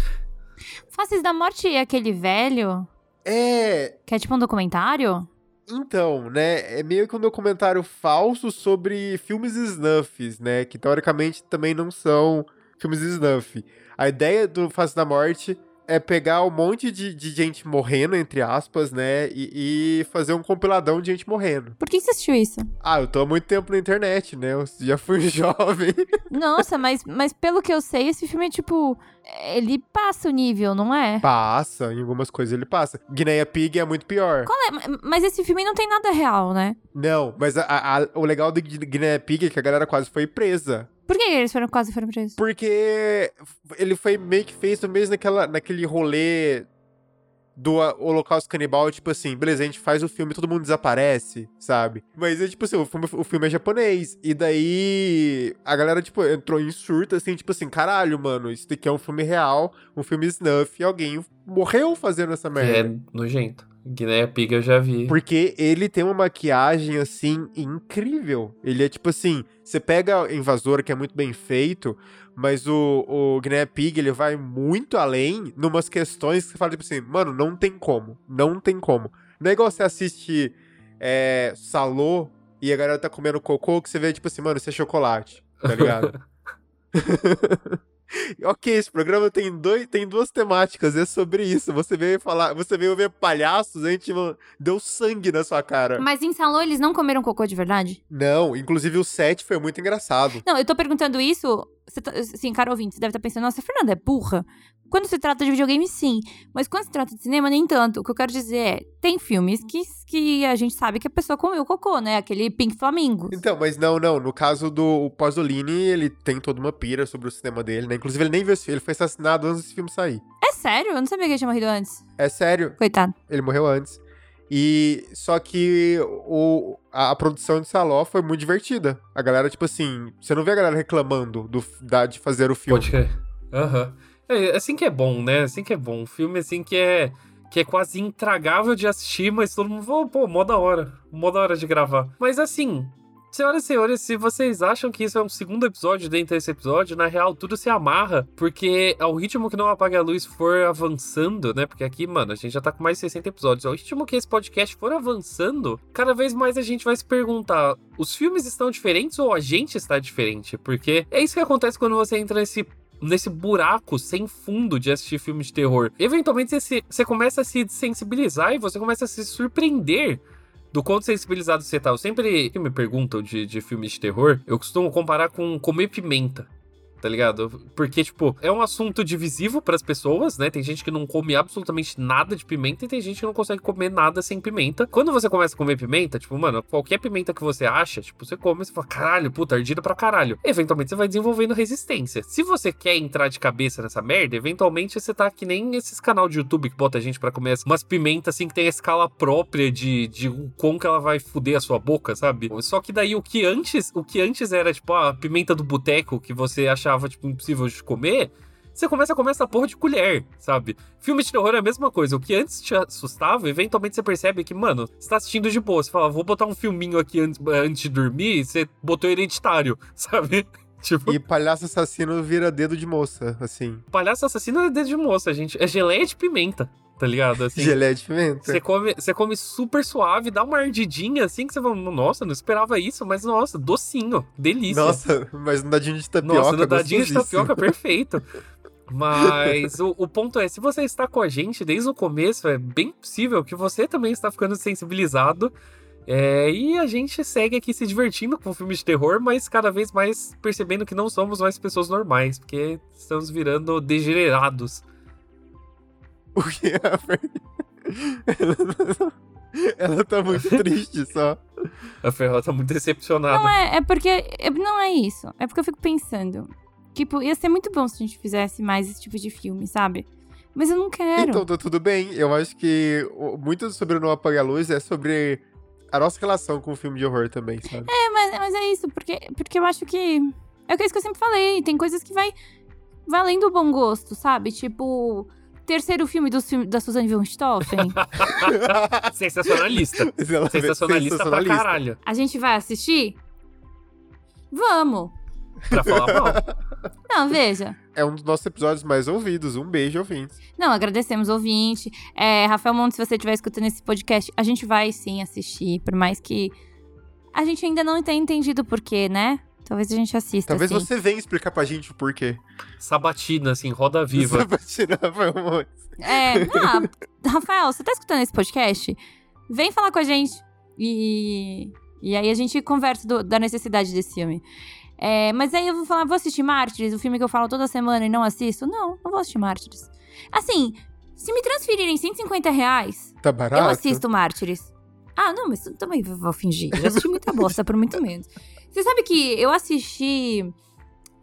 Faces da Morte é aquele velho? É. Que é tipo um documentário? Então, né, é meio que um documentário falso sobre filmes snuffs, né, que teoricamente também não são filmes snuff. A ideia do Face da Morte é pegar um monte de, de gente morrendo, entre aspas, né? E, e, fazer um compiladão de gente morrendo. Por que você assistiu isso? Ah, eu tô há muito tempo na internet, né? Eu já fui jovem. Nossa, mas, mas pelo que eu sei, esse filme é tipo. Ele passa o nível, não é? Passa, em algumas coisas ele passa. Guineia Pig é muito pior. É? Mas esse filme não tem nada real, né? Não, mas a, a, o legal do Guineia Pig é que a galera quase foi presa. Por que eles foram quase foram presos? Porque ele foi meio que feito mesmo naquela, naquele rolê do Holocausto Canibal, tipo assim, beleza, a gente faz o filme todo mundo desaparece, sabe? Mas é tipo assim, o filme, o filme é japonês. E daí a galera, tipo, entrou em surto, assim, tipo assim, caralho, mano, isso daqui é um filme real, um filme snuff, e alguém morreu fazendo essa merda. É nojento. Guiné Pig eu já vi. Porque ele tem uma maquiagem, assim, incrível. Ele é tipo assim, você pega Invasor, que é muito bem feito, mas o, o Guiné Pig, ele vai muito além numas questões que você fala, tipo assim, mano, não tem como. Não tem como. Não é igual você assiste é, Salô e a galera tá comendo cocô, que você vê, tipo assim, mano, isso é chocolate, tá ligado? ok, esse programa tem, dois, tem duas temáticas, é sobre isso. Você veio falar, você veio ver palhaços, a gente deu sangue na sua cara. Mas em Salô eles não comeram cocô de verdade? Não, inclusive o set foi muito engraçado. Não, eu tô perguntando isso. Você tá, assim, cara ouvinte, você deve estar pensando, nossa, a Fernanda é burra. Quando se trata de videogame, sim. Mas quando se trata de cinema, nem tanto. O que eu quero dizer é: tem filmes que, que a gente sabe que a pessoa comeu cocô, né? Aquele Pink Flamingo. Então, mas não, não. No caso do Pasolini, ele tem toda uma pira sobre o cinema dele, né? Inclusive, ele nem viu esse filme. Ele foi assassinado antes desse filme sair. É sério? Eu não sabia que ele tinha morrido antes. É sério. Coitado. Ele morreu antes. E só que o, a, a, produção de Saló foi muito divertida. A galera, tipo assim, você não vê a galera reclamando do, da, de fazer o filme. Pode crer. Aham. Uhum. É assim que é bom, né? Assim que é bom. Um filme assim que é que é quase intragável de assistir, mas todo mundo falou, pô, mó da hora. Mó da hora de gravar. Mas assim, senhoras e senhores, se vocês acham que isso é um segundo episódio dentro desse episódio, na real, tudo se amarra, porque ao ritmo que não apaga a luz for avançando, né? Porque aqui, mano, a gente já tá com mais de 60 episódios. Ao ritmo que esse podcast for avançando, cada vez mais a gente vai se perguntar: os filmes estão diferentes ou a gente está diferente? Porque é isso que acontece quando você entra nesse nesse buraco sem fundo de assistir filmes de terror. Eventualmente você, você começa a se sensibilizar e você começa a se surpreender do quanto sensibilizado você tá. Eu sempre que me perguntam de, de filmes de terror, eu costumo comparar com comer pimenta tá ligado? Porque, tipo, é um assunto divisivo para as pessoas, né? Tem gente que não come absolutamente nada de pimenta e tem gente que não consegue comer nada sem pimenta. Quando você começa a comer pimenta, tipo, mano, qualquer pimenta que você acha, tipo, você come e você fala, caralho, puta, ardida pra caralho. Eventualmente você vai desenvolvendo resistência. Se você quer entrar de cabeça nessa merda, eventualmente você tá que nem esses canal de YouTube que bota a gente para comer umas pimentas assim que tem a escala própria de, de como que ela vai fuder a sua boca, sabe? Só que daí o que antes, o que antes era, tipo, a pimenta do boteco que você achava achava, tipo, impossível de comer, você começa a comer essa porra de colher, sabe? Filme de terror é a mesma coisa. O que antes te assustava, eventualmente você percebe que, mano, você tá assistindo de boa. Você fala, vou botar um filminho aqui antes, antes de dormir, e você botou hereditário, sabe? Tipo... E palhaço assassino vira dedo de moça, assim. Palhaço assassino é dedo de moça, gente. É geleia de pimenta tá ligado? Assim, Geleia de pimenta. Você come, você come super suave, dá uma ardidinha assim que você fala, nossa, não esperava isso, mas nossa, docinho, delícia. Nossa, mas no dadinho de tapioca. Nossa, no dadinho de tapioca, perfeito. Mas o, o, ponto é, se você está com a gente desde o começo, é bem possível que você também está ficando sensibilizado. É, e a gente segue aqui se divertindo com filmes de terror, mas cada vez mais percebendo que não somos mais pessoas normais, porque estamos virando degenerados. O que é a Fer... ela, tá muito triste só. A Ferro tá muito decepcionada. Não é, é porque. É, não é isso. É porque eu fico pensando. Tipo, ia ser muito bom se a gente fizesse mais esse tipo de filme, sabe? Mas eu não quero. Então, tá tudo bem. Eu acho que muito sobre o Não Apagar a Luz é sobre a nossa relação com o filme de horror também, sabe? É, mas, mas é isso, porque, porque eu acho que. É isso que eu sempre falei. Tem coisas que vai. Vai além do bom gosto, sabe? Tipo Terceiro filme do, da Suzanne von Stoffen. Sensacionalista. Sensacionalista pra caralho. A gente vai assistir? Vamos. Pra falar mal. Não, veja. É um dos nossos episódios mais ouvidos. Um beijo, ouvinte. Não, agradecemos, ouvinte. É, Rafael Montes, se você estiver escutando esse podcast, a gente vai sim assistir, por mais que a gente ainda não tenha entendido o porquê, né? Talvez a gente assista. Talvez assim. você venha explicar pra gente o porquê. Sabatina, assim, roda viva. Sabatina, Rafael Montes. É, ah, Rafael, você tá escutando esse podcast? Vem falar com a gente. E, e aí a gente conversa do, da necessidade desse filme. É, mas aí eu vou falar, vou assistir Mártires, o filme que eu falo toda semana e não assisto? Não, não vou assistir Mártires. Assim, se me transferirem 150 reais, tá barato? eu assisto Mártires. Ah, não, mas também vou fingir. Já assisti muita bosta por muito menos. Você sabe que eu assisti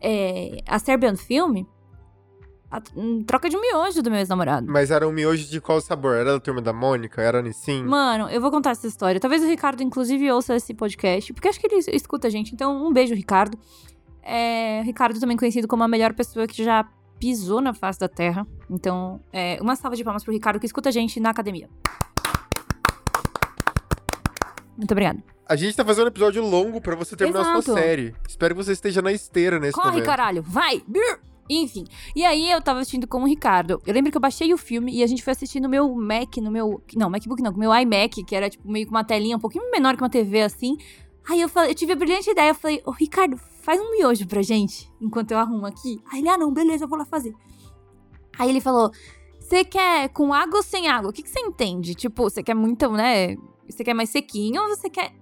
é, a Serbian Film a, em troca de um miojo do meu ex-namorado. Mas era um miojo de qual sabor? Era da turma da Mônica? Era Nissin? Mano, eu vou contar essa história. Talvez o Ricardo, inclusive, ouça esse podcast, porque acho que ele escuta a gente. Então, um beijo, Ricardo. É, Ricardo, também conhecido como a melhor pessoa que já pisou na face da Terra. Então, é, uma salva de palmas pro Ricardo que escuta a gente na academia. Muito obrigada. A gente tá fazendo um episódio longo para você terminar Exato. a sua série. Espero que você esteja na esteira nesse Corre, momento. caralho, vai! Enfim. E aí eu tava assistindo com o Ricardo. Eu lembro que eu baixei o filme e a gente foi assistir no meu Mac, no meu. Não, MacBook não, com o meu iMac, que era tipo meio que uma telinha um pouquinho menor que uma TV assim. Aí eu falei, eu tive a brilhante ideia, eu falei, ô Ricardo, faz um miojo pra gente, enquanto eu arrumo aqui. Aí ele, ah, não, beleza, eu vou lá fazer. Aí ele falou, você quer com água ou sem água? O que, que você entende? Tipo, você quer muito, né? Você quer mais sequinho ou você quer.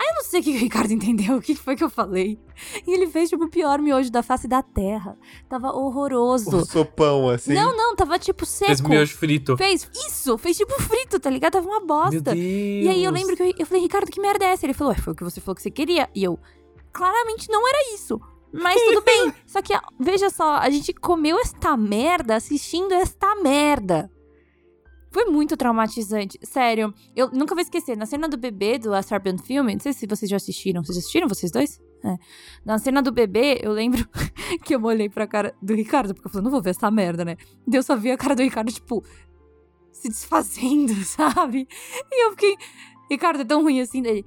Aí eu não sei o que o Ricardo entendeu, o que foi que eu falei. E ele fez, tipo, o pior miojo da face da terra. Tava horroroso. O sopão, assim. Não, não, tava tipo seco. Fez miojo frito. Fez, isso, fez tipo frito, tá ligado? Tava uma Meu bosta. Deus. E aí eu lembro que eu, eu falei, Ricardo, que merda é essa? Ele falou, ué, foi o que você falou que você queria. E eu, claramente não era isso. Mas tudo bem. Só que, veja só, a gente comeu esta merda assistindo esta merda. Foi muito traumatizante. Sério, eu nunca vou esquecer. Na cena do bebê do A Serbian Film, não sei se vocês já assistiram. Vocês assistiram, vocês dois? É. Na cena do bebê, eu lembro que eu olhei pra cara do Ricardo, porque eu falei, não vou ver essa merda, né? Daí eu só vi a cara do Ricardo, tipo, se desfazendo, sabe? E eu fiquei, Ricardo, é tão ruim assim dele.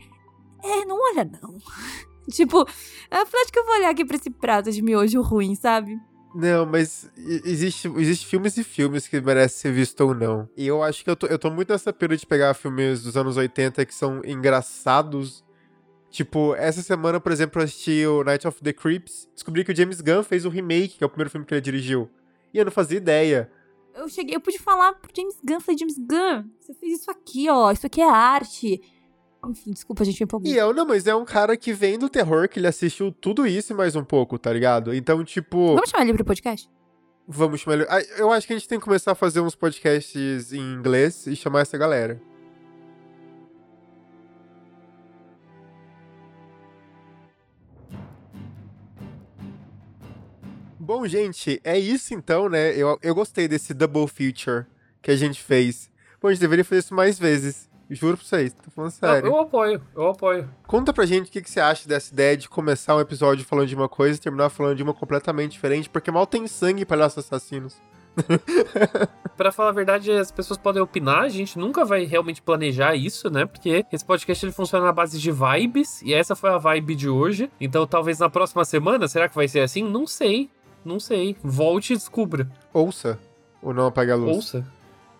É, não olha não. tipo, falei, acho que eu vou olhar aqui pra esse prato de miojo ruim, sabe? Não, mas existe, existe filmes e filmes que merecem ser visto ou não. E eu acho que eu tô, eu tô muito nessa pira de pegar filmes dos anos 80 que são engraçados. Tipo, essa semana, por exemplo, eu assisti o Night of the Creeps. Descobri que o James Gunn fez um remake, que é o primeiro filme que ele dirigiu. E eu não fazia ideia. Eu cheguei, eu pude falar pro James Gunn, falei, James Gunn, você fez isso aqui, ó, isso aqui é arte. Enfim, desculpa, a gente me empolgou. E eu, não, mas é um cara que vem do terror, que ele assistiu tudo isso e mais um pouco, tá ligado? Então, tipo, Vamos chamar ele pro podcast? vamos chamar ele. Ah, Eu acho que a gente tem que começar a fazer uns podcasts em inglês e chamar essa galera. Bom, gente, é isso então, né? Eu, eu gostei desse double feature que a gente fez. Bom, a gente deveria fazer isso mais vezes. Juro pra vocês, tô falando sério. eu apoio, eu apoio. Conta pra gente o que, que você acha dessa ideia de começar um episódio falando de uma coisa e terminar falando de uma completamente diferente, porque mal tem sangue em palhaços assassinos. Pra falar a verdade, as pessoas podem opinar, a gente nunca vai realmente planejar isso, né? Porque esse podcast ele funciona na base de vibes, e essa foi a vibe de hoje. Então talvez na próxima semana, será que vai ser assim? Não sei, não sei. Volte e descubra. Ouça ou não apague a luz. Ouça.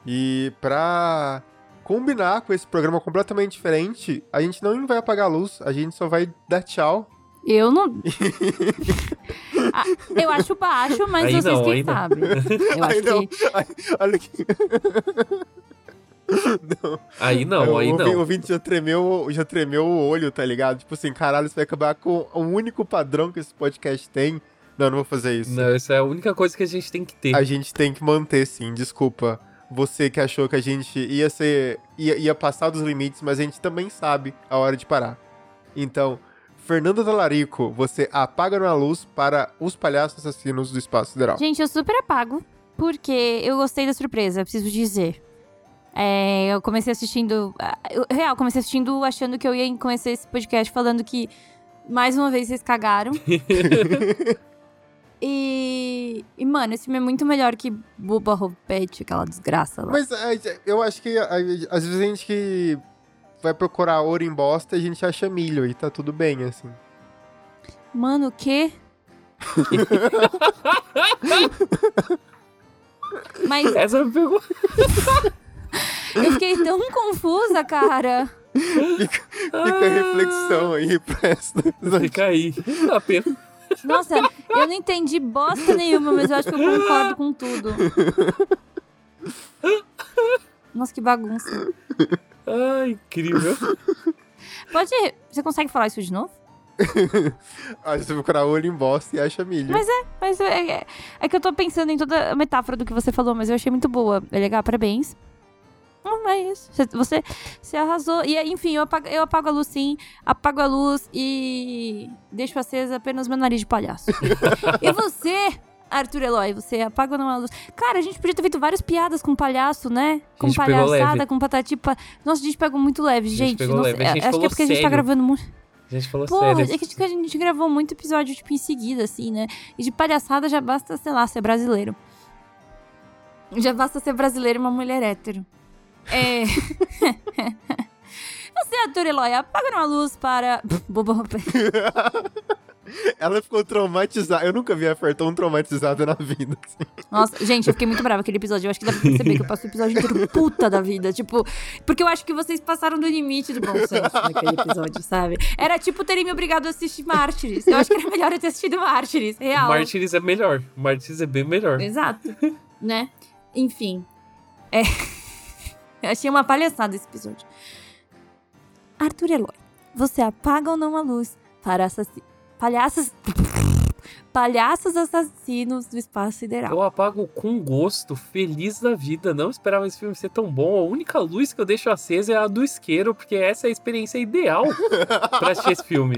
E pra combinar com esse programa completamente diferente, a gente não vai apagar a luz, a gente só vai dar tchau. Eu não. Ah, eu acho baixo, mas Aí vocês não, quem sabem. Eu acho Aí não. que. Olha aqui. não. Aí não, aí o, não. O ouvinte já tremeu, já tremeu o olho, tá ligado? Tipo assim, caralho, você vai acabar com o único padrão que esse podcast tem. Não, não vou fazer isso. Não, essa é a única coisa que a gente tem que ter. A gente tem que manter, sim, desculpa. Você que achou que a gente ia ser. ia, ia passar dos limites, mas a gente também sabe a hora de parar. Então, Fernanda Talarico, você apaga na luz para os palhaços assassinos do Espaço Sideral. Gente, eu super apago, porque eu gostei da surpresa, preciso dizer. É, eu comecei assistindo. ah, Eu, real, comecei assistindo achando que eu ia conhecer esse podcast falando que mais uma vez vocês cagaram. e, e, mano, esse filme é muito melhor que Buba Roupete, aquela desgraça lá. Mas é, eu acho que às vezes a gente que vai procurar ouro em bosta, a gente acha milho e tá tudo bem, assim. Mano, o quê? Mas Essa me pegou. eu fiquei tão confusa, cara. Fica, fica a reflexão aí pra essa. Fica aí. A pena. Nossa, eu não entendi bosta nenhuma, mas eu acho que eu concordo com tudo. Nossa, que bagunça. Ai, incrível. Pode. Você consegue falar isso de novo? Aí você procurar ouro em bosta e acha milho. Mas Mas é, é- é que eu tô pensando em toda a metáfora do que você falou, mas eu achei muito boa. É legal, parabéns. Hum, é isso. Você, você arrasou. E enfim, eu apago, eu apago a luz sim, apago a luz e deixo acesa apenas meu nariz de palhaço. e você, Arthur Eloy, você apaga ou não a luz? Cara, a gente podia ter feito várias piadas com palhaço, né? Com palhaçada, com patati. pa- Nossa, a gente pegou muito leve, gente gente. pegou Nossa, leve. A gente é- acho que é porque a gente tá sério. gravando muito. A gente falou Porra, sério. é que a gente gravou muito episódio, tipo, em seguida, assim, né? E de palhaçada já basta, sei lá, ser brasileiro. Já basta ser brasileiro e uma mulher hétero. É. Você, Arthur Eloy, apaga uma luz para. Bobo. Ela ficou traumatizada. Eu nunca vi a Fer tão traumatizada na vida. assim. Nossa, gente, eu fiquei muito brava aquele episódio. Eu acho que dá pra perceber que eu passo o episódio inteiro puta da vida. Tipo, porque eu acho que vocês passaram do limite do bom senso naquele episódio, sabe? Era tipo terem me obrigado a assistir Mártires. Eu acho que era melhor eu ter assistido Mártires, real. Martyrs é melhor. Martyrs é bem melhor. Exato. né? Enfim. É. Eu achei uma palhaçada esse episódio. Arthur Eloy, você apaga ou não a luz para assassinos. Palhaços. Palhaços assassinos do espaço sideral. Eu apago com gosto, feliz da vida. Não esperava esse filme ser tão bom. A única luz que eu deixo acesa é a do isqueiro, porque essa é a experiência ideal pra assistir esse filme.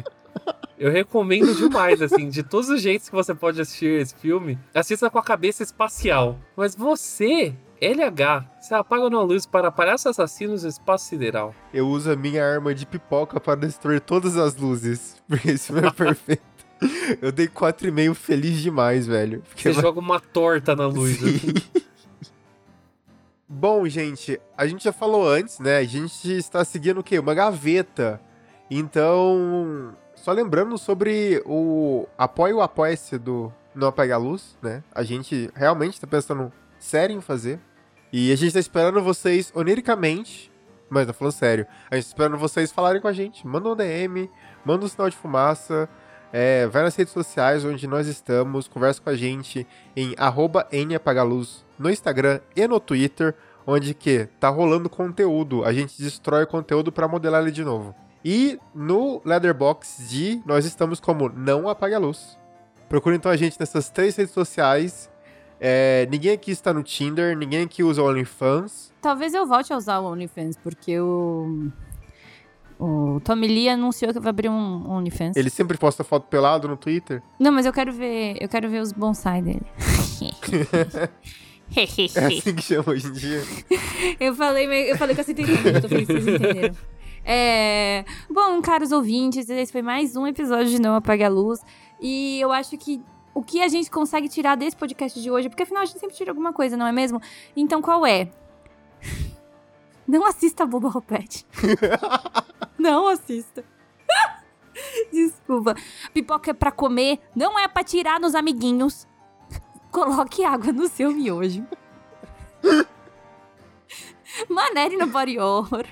Eu recomendo demais, assim, de todos os jeitos que você pode assistir esse filme, assista com a cabeça espacial. Mas você, LH, você apaga uma luz para palhaços assassinos do espaço sideral. Eu uso a minha arma de pipoca para destruir todas as luzes. Porque filme é perfeito. Eu dei 4,5 feliz demais, velho. Você joga uma torta na luz. Sim. assim. Bom, gente, a gente já falou antes, né? A gente está seguindo o quê? Uma gaveta. Então, só lembrando sobre o apoio apoia-se do Não Apaga a Luz, né? A gente realmente está pensando sério em fazer. E a gente está esperando vocês oniricamente. Mas não falando sério. A gente tá esperando vocês falarem com a gente. Manda um DM, manda um sinal de fumaça. É, vai nas redes sociais onde nós estamos, conversa com a gente em arroba NApagaluz no Instagram e no Twitter, onde que tá rolando conteúdo. A gente destrói o conteúdo para modelar ele de novo. E no Leatherbox de nós estamos como Não Apague a Luz. Procure então a gente nessas três redes sociais. É, ninguém aqui está no Tinder, ninguém aqui usa o OnlyFans. Talvez eu volte a usar o OnlyFans, porque o. O Tommy Lee anunciou que vai abrir um OnlyFans. Ele sempre posta foto pelado no Twitter. Não, mas eu quero ver. Eu quero ver os bonsai dele. É assim que chama hoje em dia. eu falei, eu falei que vocês entenderam, eu tô feliz que vocês entenderam. É, Bom, caros ouvintes, esse foi mais um episódio de Não Apague a Luz. E eu acho que o que a gente consegue tirar desse podcast de hoje, porque afinal a gente sempre tira alguma coisa, não é mesmo? Então qual é? Não assista Boba Roupete. não assista. Desculpa. Pipoca é pra comer, não é pra tirar nos amiguinhos. Coloque água no seu miojo. Manere no body horror.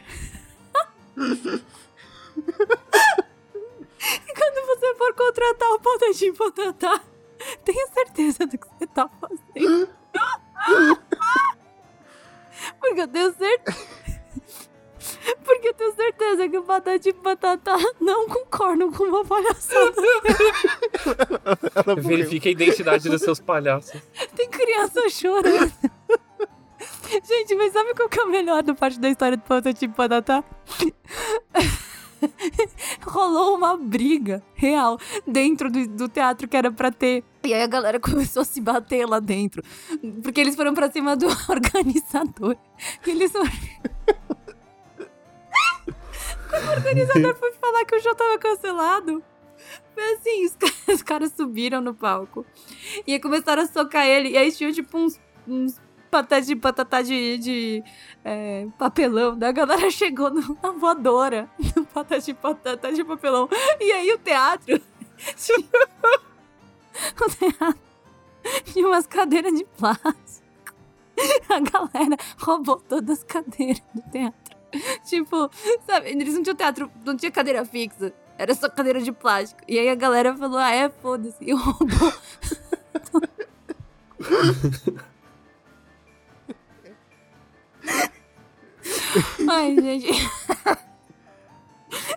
Quando você for contratar o Potatim Potatá, tenha certeza do que você tá fazendo. Porque eu tenho certeza. Porque eu tenho certeza que o Patati Patatá não concorda com uma palhaçada. Verifique a identidade dos seus palhaços. Tem criança chorando. Gente, mas sabe qual que é o melhor da parte da história do Patati Patatá? Rolou uma briga real dentro do, do teatro que era pra ter. E aí a galera começou a se bater lá dentro. Porque eles foram pra cima do organizador. E eles foram... Quando o organizador foi falar que o show tava cancelado, foi assim, os, caras- os caras subiram no palco. E aí começaram a socar ele. E aí tinha tipo uns, uns patés de patatá de, de é, papelão. Daí a galera chegou na voadora. No patá de patatá de papelão. E aí o teatro. O teatro umas cadeiras de plástico. A galera roubou todas as cadeiras do teatro. Tipo, sabe, eles não tinham teatro, não tinha cadeira fixa. Era só cadeira de plástico. E aí a galera falou: ah, é, foda-se. E roubou. Ai, gente.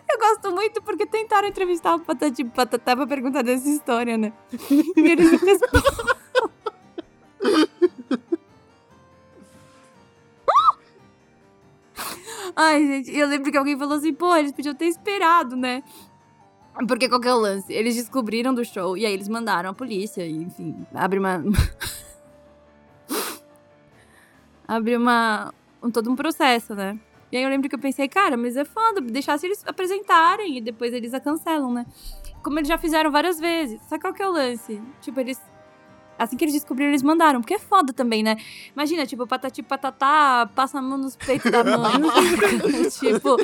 Eu gosto muito porque tentaram entrevistar o Patati Patatá pra perguntar dessa história, né? E eles respondem. Ai, gente, eu lembro que alguém falou assim, pô, eles podiam ter esperado, né? Porque qual que é o lance? Eles descobriram do show e aí eles mandaram a polícia, e, enfim, abre uma. abre uma. Um- todo um processo, né? E aí eu lembro que eu pensei, cara, mas é foda, deixar se eles apresentarem e depois eles a cancelam, né? Como eles já fizeram várias vezes. Que qual que é o lance? Tipo, eles. Assim que eles descobriram, eles mandaram. Porque é foda também, né? Imagina, tipo, patati patatá, passa a mão nos peitos da mãe. tipo,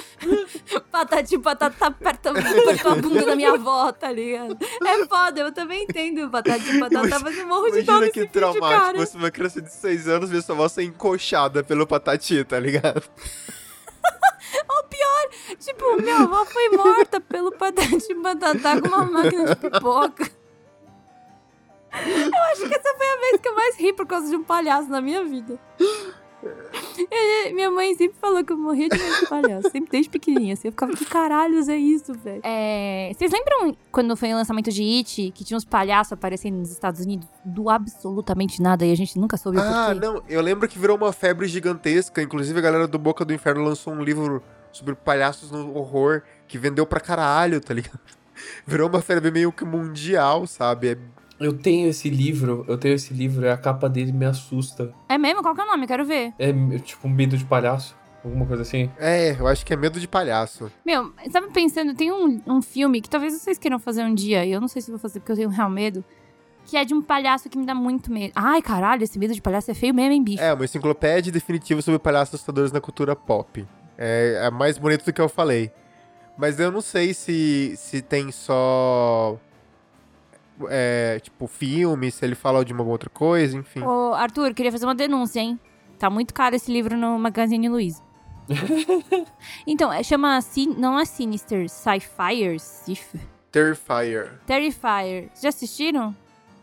patati patatá, aperta, a bunda da minha avó, tá ligado? É foda, eu também entendo patati patatá, mas eu morro de dó Imagina nesse que vídeo, traumático cara. você uma criança de 6 anos ver sua avó ser encoxada pelo patati, tá ligado? Ou pior, tipo, minha avó foi morta pelo patati patatá com uma máquina de pipoca. Eu acho que essa foi a vez que eu mais ri por causa de um palhaço na minha vida. Minha mãe sempre falou que eu morria de medo de palhaço, sempre desde pequenininha. Assim, eu ficava, que caralhos é isso, velho? É, vocês lembram quando foi o lançamento de It, que tinha uns palhaços aparecendo nos Estados Unidos do absolutamente nada e a gente nunca soube o Ah, porquê? não, eu lembro que virou uma febre gigantesca. Inclusive, a galera do Boca do Inferno lançou um livro sobre palhaços no horror que vendeu pra caralho, tá ligado? Virou uma febre meio que mundial, sabe? É- Eu tenho esse livro, eu tenho esse livro, e a capa dele me assusta. É mesmo? Qual que é o nome? Quero ver. É tipo um medo de palhaço, alguma coisa assim. É, eu acho que é medo de palhaço. Meu, sabe pensando, tem um, um filme que talvez vocês queiram fazer um dia, e eu não sei se vou fazer porque eu tenho real medo, que é de um palhaço que me dá muito medo. Ai, caralho, esse medo de palhaço é feio mesmo, hein, bicho? É, uma enciclopédia definitiva sobre palhaços assustadores na cultura pop. É, é mais bonito do que eu falei. Mas eu não sei se, se tem só. É, tipo, filme, se ele fala de uma outra coisa, enfim. Ô, Arthur, queria fazer uma denúncia, hein? Tá muito caro esse livro no Magazine Luiza. então, é, chama, não é Sinister, Sci-Fire, Terrifier. Terrifier. Já assistiram?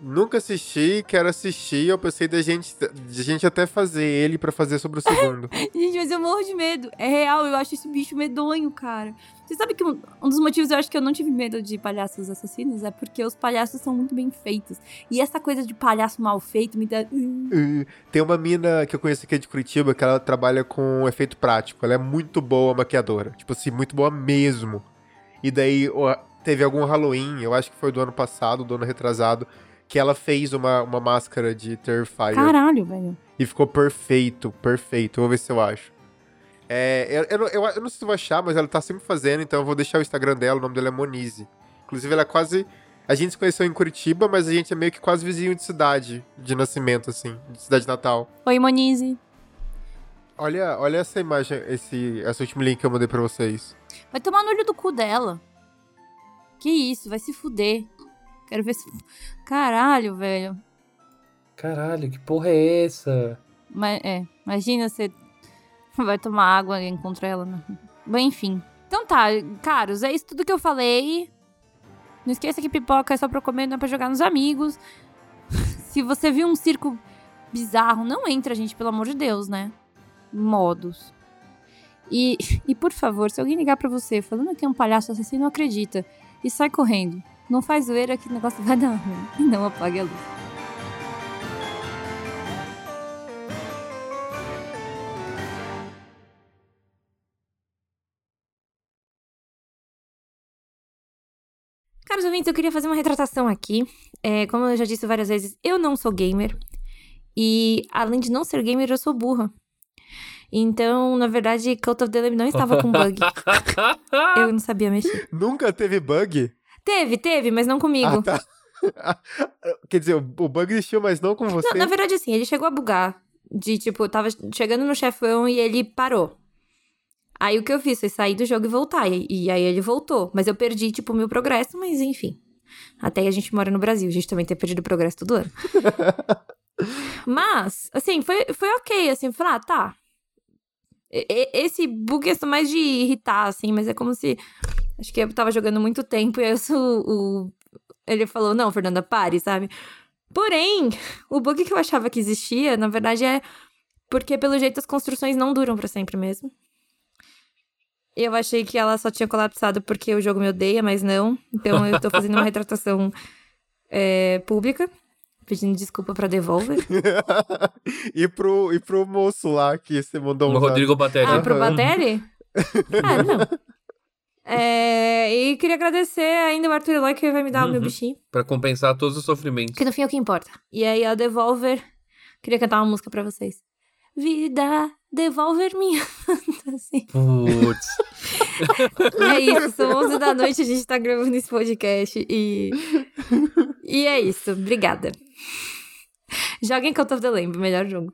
Nunca assisti, quero assistir. Eu pensei da gente, de gente até fazer ele pra fazer sobre o segundo. Gente, mas eu morro de medo. É real, eu acho esse bicho medonho, cara. Você sabe que um, um dos motivos eu acho que eu não tive medo de palhaços assassinos é porque os palhaços são muito bem feitos. E essa coisa de palhaço mal feito me dá. Uh, Tem uma mina que eu conheço aqui de Curitiba que ela trabalha com efeito prático. Ela é muito boa maquiadora. Tipo assim, muito boa mesmo. E daí teve algum Halloween, eu acho que foi do ano passado, do ano retrasado, que ela fez uma, uma máscara de Terrifier. Caralho, velho. E ficou perfeito, perfeito. Vou ver se eu acho. É, eu, eu, não- eu, eu não sei se eu vou achar, mas ela tá sempre fazendo, então eu vou deixar o Instagram dela, o nome dela é Monize. Inclusive, ela é quase. A gente se conheceu em Curitiba, mas a gente é meio que quase vizinho de cidade, de nascimento, assim, de cidade natal. Oi, Monize. Olha, olha essa imagem, esse, esse último link que eu mandei pra vocês. Vai tomar no olho do cu dela. Que isso, vai se fuder. Quero ver se. Caralho, velho. Caralho, que porra é essa? Mas, é, imagina você vai tomar água e encontra ela. Né? Bom, enfim. Então tá, caros, é isso tudo que eu falei. Não esqueça que pipoca é só pra comer, não é pra jogar nos amigos. Se você viu um circo bizarro, não entra, gente, pelo amor de Deus, né? Modos. E, e por favor, se alguém ligar pra você falando que tem um palhaço assassino, não acredita. E sai correndo. Não faz zoeira que o negócio vai dar ruim. E não apague a luz. Caros ouvintes, eu queria fazer uma retratação aqui. É, como eu já disse várias vezes, eu não sou gamer. E além de não ser gamer, eu sou burra. Então, na verdade, Cult of the Lamb não estava com bug. Eu não sabia mexer. Nunca teve bug? Teve, teve, mas não comigo. Ah, tá. Quer dizer, o bug existiu, mas não com você. Não, na verdade, assim, ele chegou a bugar. De tipo, tava chegando no chefão e ele parou. Aí o que eu fiz foi sair do jogo e voltar. E, e aí ele voltou. Mas eu perdi, tipo, o meu progresso, mas enfim. Até a gente mora no Brasil, a gente também tem perdido progresso todo ano. mas, assim, foi, foi ok, assim, falar, ah, tá. E- Esse bug é só mais de irritar, assim, mas é como se. Acho que eu tava jogando muito tempo e aí sou o. Ele falou, não, Fernanda, pare, sabe? Porém, o bug que eu achava que existia, na verdade, é porque, pelo jeito, as construções não duram pra sempre mesmo. Eu achei que ela só tinha colapsado porque o jogo me odeia, mas não. Então eu tô fazendo uma retratação é, pública, pedindo desculpa pra Devolver. e, pro, e pro moço lá que você mandou um O Rodrigo Batéria. Ah, pro. Batelli? Ah, não. É, e queria agradecer ainda o Arthur Eloy que vai me dar o meu Uhum. bichinho. Pra compensar todos os sofrimentos. Que no fim é o que importa. E aí a Devolver. Queria cantar uma música pra vocês. Vida, devolver minha fantasia. Putz. É isso, são 11 da noite, a gente tá gravando esse podcast e. E é isso, obrigada. Joguem Cult of the Lamb, melhor jogo.